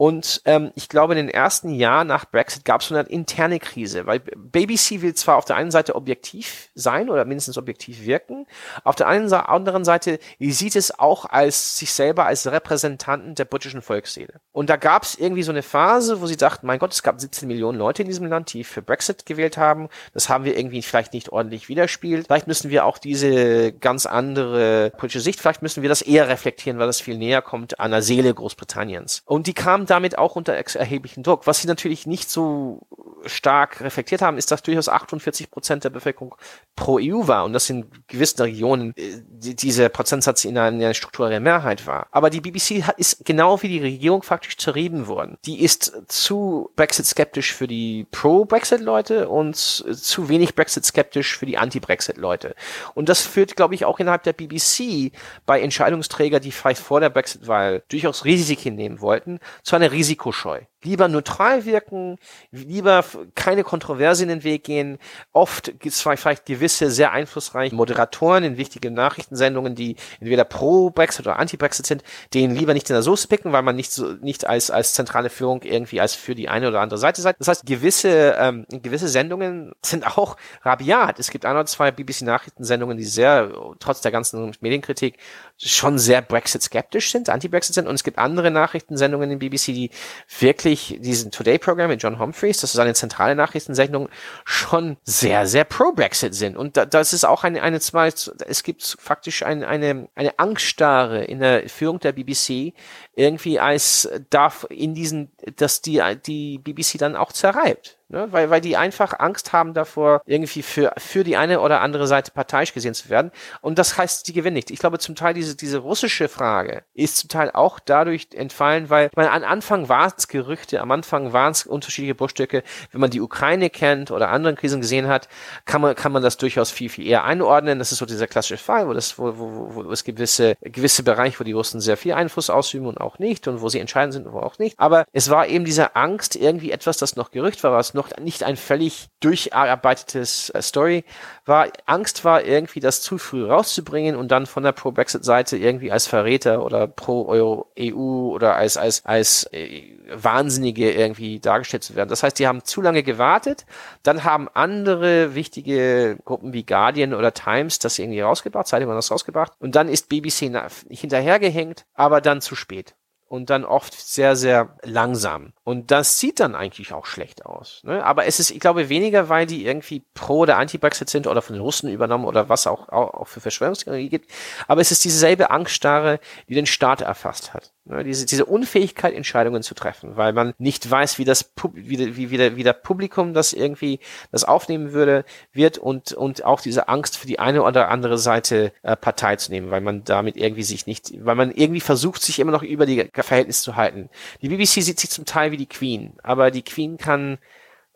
Und ähm, ich glaube, in den ersten Jahren nach Brexit gab es so eine interne Krise, weil BBC will zwar auf der einen Seite objektiv sein oder mindestens objektiv wirken, auf der anderen Seite sieht es auch als sich selber als Repräsentanten der britischen Volksseele. Und da gab es irgendwie so eine Phase, wo sie dachten, mein Gott, es gab 17 Millionen Leute in diesem Land, die für Brexit gewählt haben. Das haben wir irgendwie vielleicht nicht ordentlich widerspielt. Vielleicht müssen wir auch diese ganz andere politische Sicht, vielleicht müssen wir das eher reflektieren, weil das viel näher kommt an der Seele Großbritanniens. Und die kamen damit auch unter erheblichen Druck, was sie natürlich nicht so stark reflektiert haben, ist, dass durchaus 48 Prozent der Bevölkerung pro EU war und das in gewissen Regionen äh, die, dieser Prozentsatz in einer, in einer strukturellen Mehrheit war. Aber die BBC hat, ist genau wie die Regierung faktisch zerrieben worden. Die ist zu Brexit-skeptisch für die Pro-Brexit-Leute und zu wenig Brexit-skeptisch für die Anti-Brexit-Leute. Und das führt, glaube ich, auch innerhalb der BBC bei Entscheidungsträger, die vielleicht vor der Brexit-Wahl durchaus Risiken nehmen wollten, zu einer Risikoscheu lieber neutral wirken, lieber keine Kontroverse in den Weg gehen. Oft gibt es vielleicht gewisse sehr einflussreiche Moderatoren in wichtigen Nachrichtensendungen, die entweder pro Brexit oder anti-Brexit sind, denen lieber nicht in der Soße picken, weil man nicht so nicht als als zentrale Führung irgendwie als für die eine oder andere Seite seid. Das heißt, gewisse ähm, gewisse Sendungen sind auch rabiat. Es gibt ein oder zwei BBC Nachrichtensendungen, die sehr trotz der ganzen Medienkritik schon sehr Brexit skeptisch sind, anti-Brexit sind und es gibt andere Nachrichtensendungen in BBC, die wirklich wirklich diesen Today-Programm mit John Humphreys, das ist eine zentrale Nachrichtensendung, schon sehr, sehr pro-Brexit sind. Und da, das ist auch eine, eine es gibt faktisch ein, eine, eine Angststarre in der Führung der BBC, irgendwie als darf in diesen, dass die, die BBC dann auch zerreibt. Ne? Weil, weil die einfach Angst haben davor, irgendwie für, für die eine oder andere Seite parteiisch gesehen zu werden. Und das heißt, die gewinnen nicht. Ich glaube, zum Teil diese, diese russische Frage ist zum Teil auch dadurch entfallen, weil man am Anfang war es Gerüchte, am Anfang waren es unterschiedliche Bruchstücke. Wenn man die Ukraine kennt oder anderen Krisen gesehen hat, kann man, kann man das durchaus viel, viel eher einordnen. Das ist so dieser klassische Fall, wo das, wo, wo, wo es gewisse, gewisse Bereiche, wo die Russen sehr viel Einfluss ausüben und auch nicht und wo sie entscheidend sind und wo auch nicht. Aber es war eben diese Angst, irgendwie etwas, das noch Gerücht war, was noch nicht ein völlig durcharbeitetes äh, Story war. Angst war irgendwie, das zu früh rauszubringen und dann von der Pro-Brexit-Seite irgendwie als Verräter oder Pro-EU oder als, als, als äh, Wahnsinnige irgendwie dargestellt zu werden. Das heißt, die haben zu lange gewartet, dann haben andere wichtige Gruppen wie Guardian oder Times das irgendwie rausgebracht, Zeitung hat das rausgebracht und dann ist BBC hinterhergehängt, aber dann zu spät und dann oft sehr, sehr langsam. Und das sieht dann eigentlich auch schlecht aus. Ne? Aber es ist, ich glaube, weniger, weil die irgendwie pro oder anti-Brexit sind oder von den Russen übernommen oder was auch, auch, auch für Verschwörungstheorie gibt. Aber es ist dieselbe Angststarre, die den Staat erfasst hat. Ne, diese, diese Unfähigkeit, Entscheidungen zu treffen, weil man nicht weiß, wie das wie, wie, wie, wie der Publikum das irgendwie das aufnehmen würde, wird und, und auch diese Angst für die eine oder andere Seite äh, Partei zu nehmen, weil man damit irgendwie sich nicht, weil man irgendwie versucht, sich immer noch über die Verhältnisse zu halten. Die BBC sieht sich zum Teil wie die Queen, aber die Queen kann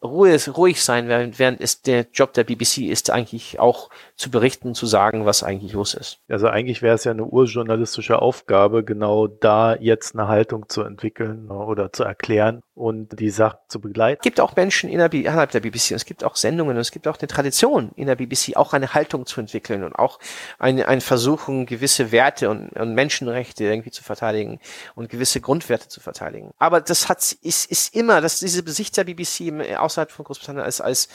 ruhig, ruhig sein, während, während es der Job der BBC ist, eigentlich auch zu berichten, zu sagen, was eigentlich los ist. Also eigentlich wäre es ja eine urjournalistische Aufgabe, genau da jetzt eine Haltung zu entwickeln oder zu erklären und die Sache zu begleiten. Es gibt auch Menschen innerhalb der BBC und es gibt auch Sendungen und es gibt auch eine Tradition in der BBC, auch eine Haltung zu entwickeln und auch eine, ein Versuchen, gewisse Werte und, und Menschenrechte irgendwie zu verteidigen und gewisse Grundwerte zu verteidigen. Aber das hat, ist, ist immer, dass diese Sicht der BBC außerhalb von Großbritannien als, als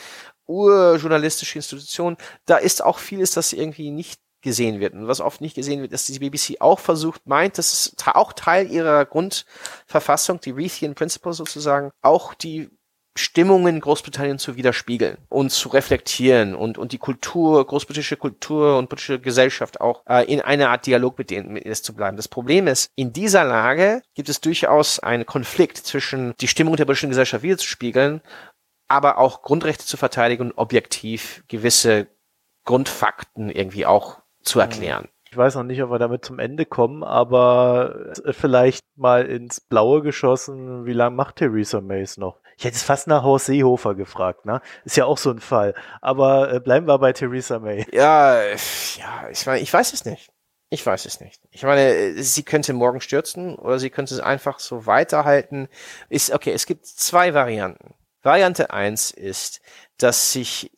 urjournalistische Institution, da ist auch vieles, das irgendwie nicht gesehen wird. Und was oft nicht gesehen wird, dass die BBC auch versucht, meint, dass es auch Teil ihrer Grundverfassung, die Reithian Principles sozusagen, auch die Stimmungen Großbritannien zu widerspiegeln und zu reflektieren und, und die Kultur, großbritische Kultur und britische Gesellschaft auch äh, in einer Art Dialog mit denen mit zu bleiben. Das Problem ist, in dieser Lage gibt es durchaus einen Konflikt zwischen die Stimmung der britischen Gesellschaft wiederzuspiegeln, aber auch Grundrechte zu verteidigen und objektiv gewisse Grundfakten irgendwie auch zu erklären. Ich weiß noch nicht, ob wir damit zum Ende kommen, aber vielleicht mal ins Blaue geschossen, wie lange macht Theresa Mays noch? Ich hätte es fast nach Horst Seehofer gefragt, ne? Ist ja auch so ein Fall. Aber äh, bleiben wir bei Theresa May. Ja, ja, ich meine, ich weiß es nicht. Ich weiß es nicht. Ich meine, sie könnte morgen stürzen oder sie könnte es einfach so weiterhalten. Ist, okay, es gibt zwei Varianten. Variante eins ist, dass sich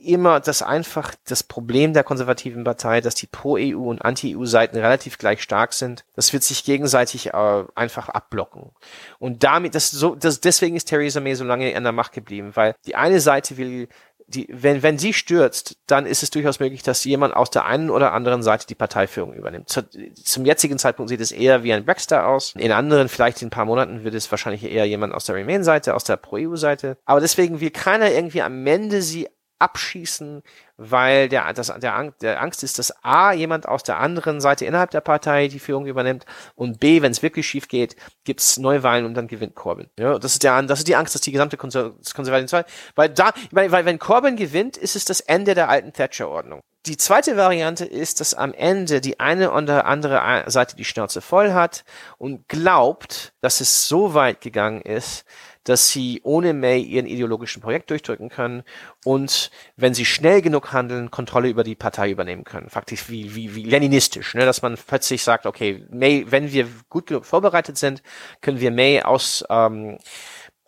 immer das einfach das Problem der konservativen Partei, dass die Pro-EU und Anti-EU-Seiten relativ gleich stark sind. Das wird sich gegenseitig äh, einfach abblocken. Und damit, das so, das, deswegen ist Theresa May so lange an der Macht geblieben, weil die eine Seite will die, wenn, wenn sie stürzt, dann ist es durchaus möglich, dass jemand aus der einen oder anderen Seite die Parteiführung übernimmt. Zu, zum jetzigen Zeitpunkt sieht es eher wie ein Baxter aus. In anderen, vielleicht in ein paar Monaten, wird es wahrscheinlich eher jemand aus der Remain-Seite, aus der Pro-EU-Seite. Aber deswegen will keiner irgendwie am Ende sie abschießen, weil der, das, der, der Angst ist, dass A, jemand aus der anderen Seite innerhalb der Partei die Führung übernimmt und B, wenn es wirklich schief geht, gibt's Neuwahlen und dann gewinnt Corbyn. Ja, das ist der, das ist die Angst, dass die gesamte Konser Konservative, weil da, weil, weil wenn Corbyn gewinnt, ist es das Ende der alten Thatcher-Ordnung. Die zweite Variante ist, dass am Ende die eine oder andere Seite die Schnauze voll hat und glaubt, dass es so weit gegangen ist, dass sie ohne May ihren ideologischen Projekt durchdrücken können und wenn sie schnell genug handeln, Kontrolle über die Partei übernehmen können. Faktisch wie, wie, wie leninistisch, ne? dass man plötzlich sagt, okay, May, wenn wir gut genug vorbereitet sind, können wir May aus ähm,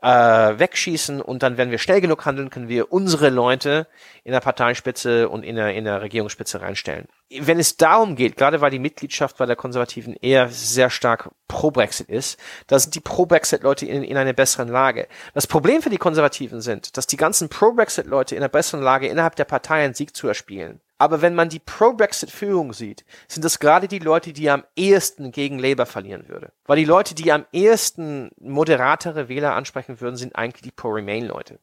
äh, wegschießen und dann, wenn wir schnell genug handeln, können wir unsere Leute in der Parteispitze und in der, in der Regierungsspitze reinstellen. Wenn es darum geht, gerade weil die Mitgliedschaft bei der Konservativen eher sehr stark pro-Brexit ist, da sind die pro-Brexit-Leute in, in einer besseren Lage. Das Problem für die Konservativen sind, dass die ganzen pro-Brexit-Leute in einer besseren Lage innerhalb der Partei einen Sieg zu erspielen. Aber wenn man die Pro-Brexit-Führung sieht, sind das gerade die Leute, die am ehesten gegen Labour verlieren würde. Weil die Leute, die am ehesten moderatere Wähler ansprechen würden, sind eigentlich die Pro-Remain-Leute.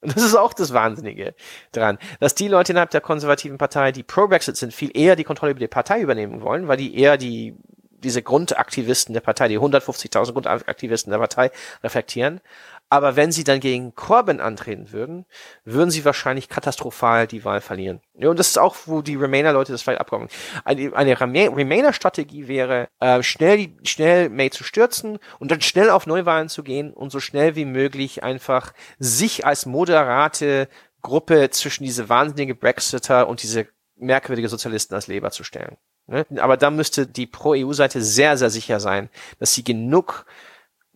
Und das ist auch das Wahnsinnige dran, dass die Leute innerhalb der konservativen Partei, die Pro-Brexit sind, viel eher die Kontrolle über die Partei übernehmen wollen, weil die eher die diese Grundaktivisten der Partei, die 150.000 Grundaktivisten der Partei reflektieren, aber wenn sie dann gegen Corbyn antreten würden, würden sie wahrscheinlich katastrophal die Wahl verlieren. Ja, und das ist auch, wo die Remainer-Leute das vielleicht abkommen. Eine, eine Remainer-Strategie wäre, äh, schnell, schnell May zu stürzen und dann schnell auf Neuwahlen zu gehen und so schnell wie möglich einfach sich als moderate Gruppe zwischen diese wahnsinnige Brexiter und diese merkwürdige Sozialisten als Leber zu stellen. Ne? Aber da müsste die Pro-EU-Seite sehr, sehr sicher sein, dass sie genug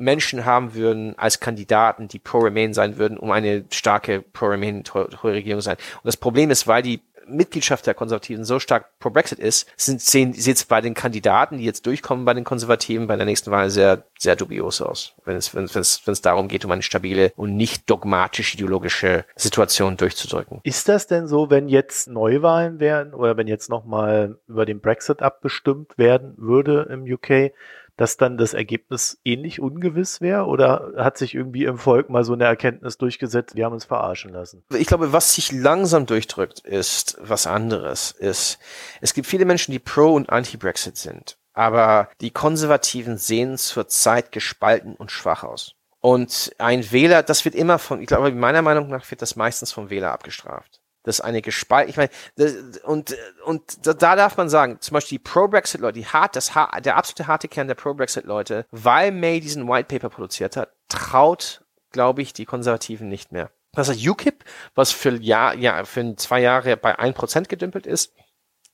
Menschen haben würden als Kandidaten, die pro-Remain sein würden, um eine starke pro-Remain-Regierung sein. Und das Problem ist, weil die Mitgliedschaft der Konservativen so stark pro-Brexit ist, sind, sehen, sieht es bei den Kandidaten, die jetzt durchkommen bei den Konservativen, bei der nächsten Wahl sehr, sehr dubios aus, wenn es, wenn es, wenn es darum geht, um eine stabile und nicht dogmatisch ideologische Situation durchzudrücken. Ist das denn so, wenn jetzt Neuwahlen wären oder wenn jetzt nochmal über den Brexit abgestimmt werden würde im UK, dass dann das Ergebnis ähnlich ungewiss wäre? Oder hat sich irgendwie im Volk mal so eine Erkenntnis durchgesetzt, wir haben uns verarschen lassen? Ich glaube, was sich langsam durchdrückt, ist was anderes. Ist, es gibt viele Menschen, die pro und anti-Brexit sind. Aber die Konservativen sehen zurzeit gespalten und schwach aus. Und ein Wähler, das wird immer von, ich glaube, meiner Meinung nach wird das meistens vom Wähler abgestraft. Das ist eine gespalten, ich meine, und, und da darf man sagen, zum Beispiel die Pro-Brexit-Leute, die hart, das, der absolute harte Kern der Pro-Brexit-Leute, weil May diesen White Paper produziert hat, traut, glaube ich, die Konservativen nicht mehr. Das heißt, UKIP, was für, Jahr, ja, für zwei Jahre bei ein Prozent gedümpelt ist,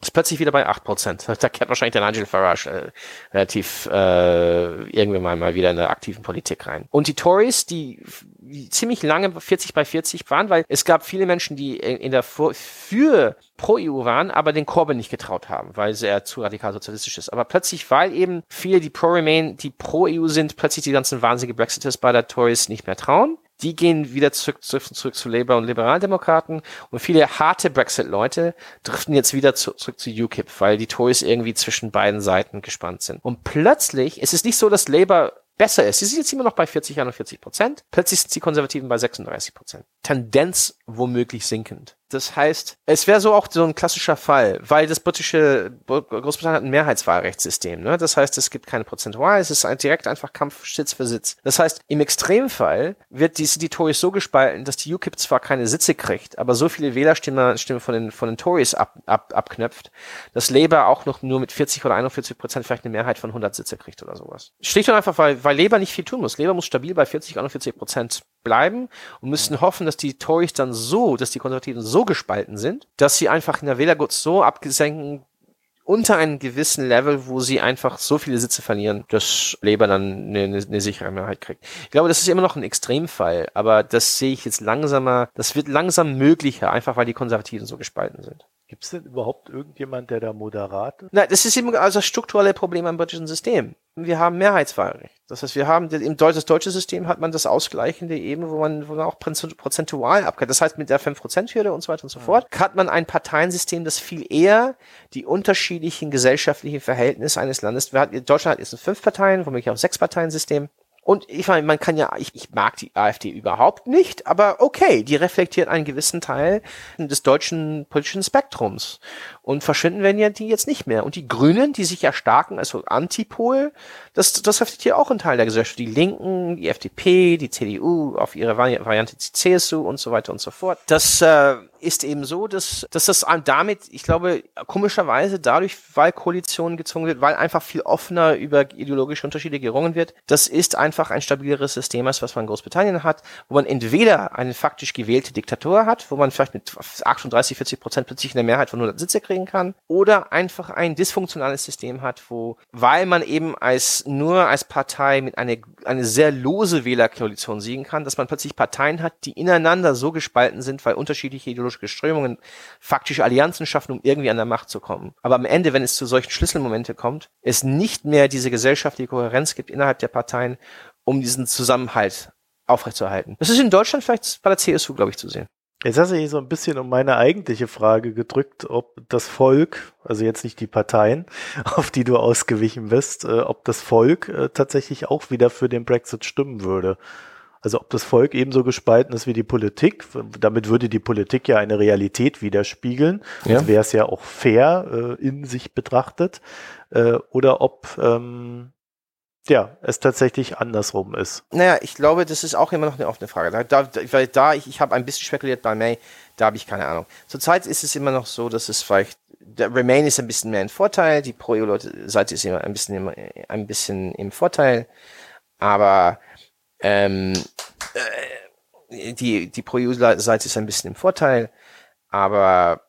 ist plötzlich wieder bei 8%. Da kehrt wahrscheinlich der Nigel Farage äh, relativ äh, irgendwann mal, mal wieder in der aktiven Politik rein. Und die Tories, die, ziemlich lange 40 bei 40 waren, weil es gab viele Menschen, die in der für pro EU waren, aber den Corbyn nicht getraut haben, weil er zu radikal sozialistisch ist. Aber plötzlich, weil eben viele, die pro Remain, die pro EU sind, plötzlich die ganzen wahnsinnige Brexiters bei der Tories nicht mehr trauen die gehen wieder zurück, zurück, zu Labour und Liberaldemokraten und viele harte Brexit-Leute driften jetzt wieder zu, zurück zu UKIP, weil die Tories irgendwie zwischen beiden Seiten gespannt sind. Und plötzlich, es ist nicht so, dass Labour besser ist. Sie sind jetzt immer noch bei 40, 41 Prozent. Plötzlich sind die Konservativen bei 36 Prozent. Tendenz womöglich sinkend. Das heißt, es wäre so auch so ein klassischer Fall, weil das britische Großbritannien hat ein Mehrheitswahlrechtssystem. Ne? Das heißt, es gibt keine Prozentual, es ist ein direkt einfach Kampf Sitz für Sitz. Das heißt, im Extremfall wird die, die Tories so gespalten, dass die UKIP zwar keine Sitze kriegt, aber so viele Wählerstimmen Stimmen von den, von den Tories ab, ab, abknöpft, dass Labour auch noch nur mit 40 oder 41 Prozent vielleicht eine Mehrheit von 100 Sitze kriegt oder sowas. Schlicht und einfach, weil, weil Labour nicht viel tun muss. Labour muss stabil bei 40, 41 Prozent bleiben und müssen hoffen, dass die Tories dann so, dass die Konservativen so gespalten sind, dass sie einfach in der Wählergut so abgesenken unter einem gewissen Level, wo sie einfach so viele Sitze verlieren, dass Labour dann eine, eine, sichere Mehrheit kriegt. Ich glaube, das ist immer noch ein Extremfall, aber das sehe ich jetzt langsamer, das wird langsam möglicher, einfach weil die Konservativen so gespalten sind. Gibt es denn überhaupt irgendjemand, der da moderat ist? Nein, das ist eben also das strukturelle Problem am britischen System. Wir haben Mehrheitswahlrecht. Das heißt, wir haben im Deutsch, das deutsche System hat man das ausgleichende eben, wo man, wo man auch prozentual abgeht. Das heißt, mit der 5%-Hürde und so weiter und so fort, hat man ein Parteiensystem, das viel eher die unterschiedlichen gesellschaftlichen Verhältnisse eines Landes, wir hatten, Deutschland hat jetzt ein Fünf-Parteien, womöglich auch Sechs-Parteien-System. Und ich meine, man kann ja, ich, ich mag die AfD überhaupt nicht, aber okay, die reflektiert einen gewissen Teil des deutschen politischen Spektrums. Und verschwinden werden ja die jetzt nicht mehr. Und die Grünen, die sich ja starken, also Antipol, das, das reflektiert auch einen Teil der Gesellschaft. Die Linken, die FDP, die CDU, auf ihre Variante die CSU und so weiter und so fort. Das äh, ist eben so, dass, dass das damit, ich glaube, komischerweise dadurch, weil Koalitionen gezwungen wird, weil einfach viel offener über ideologische Unterschiede gerungen wird, das ist einfach ein stabileres System, als was man in Großbritannien hat, wo man entweder eine faktisch gewählte Diktatur hat, wo man vielleicht mit 38, 40 Prozent plötzlich eine Mehrheit von 100 Sitze kriegen kann, oder einfach ein dysfunktionales System hat, wo, weil man eben als, nur als Partei mit einer eine sehr lose Wählerkoalition siegen kann, dass man plötzlich Parteien hat, die ineinander so gespalten sind, weil unterschiedliche ideologische Strömungen faktisch Allianzen schaffen, um irgendwie an der Macht zu kommen. Aber am Ende, wenn es zu solchen Schlüsselmomente kommt, es nicht mehr diese gesellschaftliche Kohärenz gibt innerhalb der Parteien, um diesen Zusammenhalt aufrechtzuerhalten. Das ist in Deutschland vielleicht bei der CSU, glaube ich, zu sehen. Jetzt hast du hier so ein bisschen um meine eigentliche Frage gedrückt, ob das Volk, also jetzt nicht die Parteien, auf die du ausgewichen bist, äh, ob das Volk äh, tatsächlich auch wieder für den Brexit stimmen würde. Also ob das Volk ebenso gespalten ist wie die Politik, damit würde die Politik ja eine Realität widerspiegeln, ja. also wäre es ja auch fair äh, in sich betrachtet, äh, oder ob ähm, ja, es tatsächlich andersrum ist. Naja, ich glaube, das ist auch immer noch eine offene Frage. Da, da, weil da, ich, ich habe ein bisschen spekuliert bei May, da habe ich keine Ahnung. Zurzeit ist es immer noch so, dass es vielleicht, der Remain ist ein bisschen mehr ein Vorteil, die Pro-EU-Seite ist immer ein bisschen, ein bisschen im Vorteil, aber ähm, äh, die, die Pro-EU-Seite ist ein bisschen im Vorteil, aber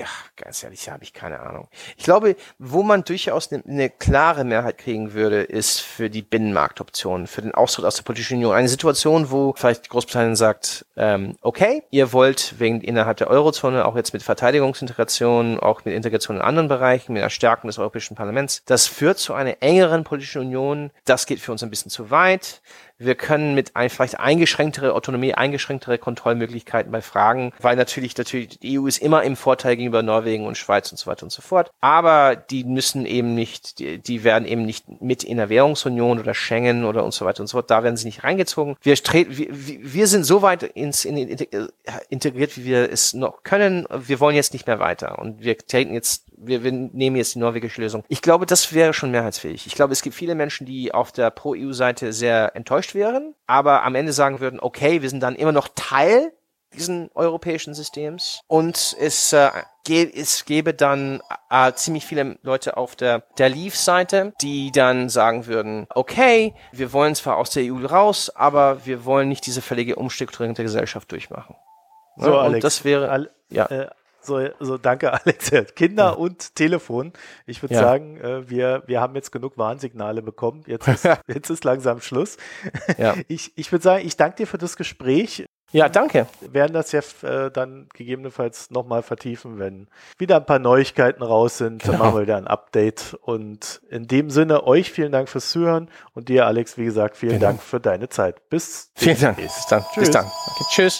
ja, ganz ehrlich, habe ich keine Ahnung. Ich glaube, wo man durchaus eine, eine klare Mehrheit kriegen würde, ist für die Binnenmarktoption, für den Austritt aus der politischen Union. Eine Situation, wo vielleicht Großbritannien sagt, ähm, okay, ihr wollt wegen innerhalb der Eurozone auch jetzt mit Verteidigungsintegration, auch mit Integration in anderen Bereichen, mit der Stärkung des Europäischen Parlaments, das führt zu einer engeren politischen Union. Das geht für uns ein bisschen zu weit. Wir können mit ein, vielleicht eingeschränktere Autonomie, eingeschränktere Kontrollmöglichkeiten bei Fragen, weil natürlich, natürlich, die EU ist immer im Vorteil gegenüber Norwegen und Schweiz und so weiter und so fort. Aber die müssen eben nicht, die, die werden eben nicht mit in der Währungsunion oder Schengen oder und so weiter und so fort. Da werden sie nicht reingezogen. Wir, wir, wir sind so weit ins, in, in, integriert, wie wir es noch können. Wir wollen jetzt nicht mehr weiter. Und wir treten jetzt wir, wir nehmen jetzt die norwegische Lösung. Ich glaube, das wäre schon mehrheitsfähig. Ich glaube, es gibt viele Menschen, die auf der Pro-EU-Seite sehr enttäuscht wären, aber am Ende sagen würden, okay, wir sind dann immer noch Teil diesen europäischen Systems und es, äh, es gäbe dann äh, ziemlich viele Leute auf der, der Leave-Seite, die dann sagen würden, okay, wir wollen zwar aus der EU raus, aber wir wollen nicht diese völlige Umstrukturierung der Gesellschaft durchmachen. So, ja, Alex, das wäre, Al ja. Äh, so, so danke Alex. Kinder ja. und Telefon. Ich würde ja. sagen, äh, wir, wir haben jetzt genug Warnsignale bekommen. Jetzt ist, jetzt ist langsam Schluss. Ja. Ich, ich würde sagen, ich danke dir für das Gespräch. Ja, danke. Wir werden das ja äh, dann gegebenenfalls nochmal vertiefen, wenn wieder ein paar Neuigkeiten raus sind. Dann genau. machen wir wieder ein Update. Und in dem Sinne, euch vielen Dank fürs Zuhören und dir, Alex, wie gesagt, vielen genau. Dank für deine Zeit. Bis Vielen Dank. Bis dann. Tschüss. Bis dann. Okay, tschüss.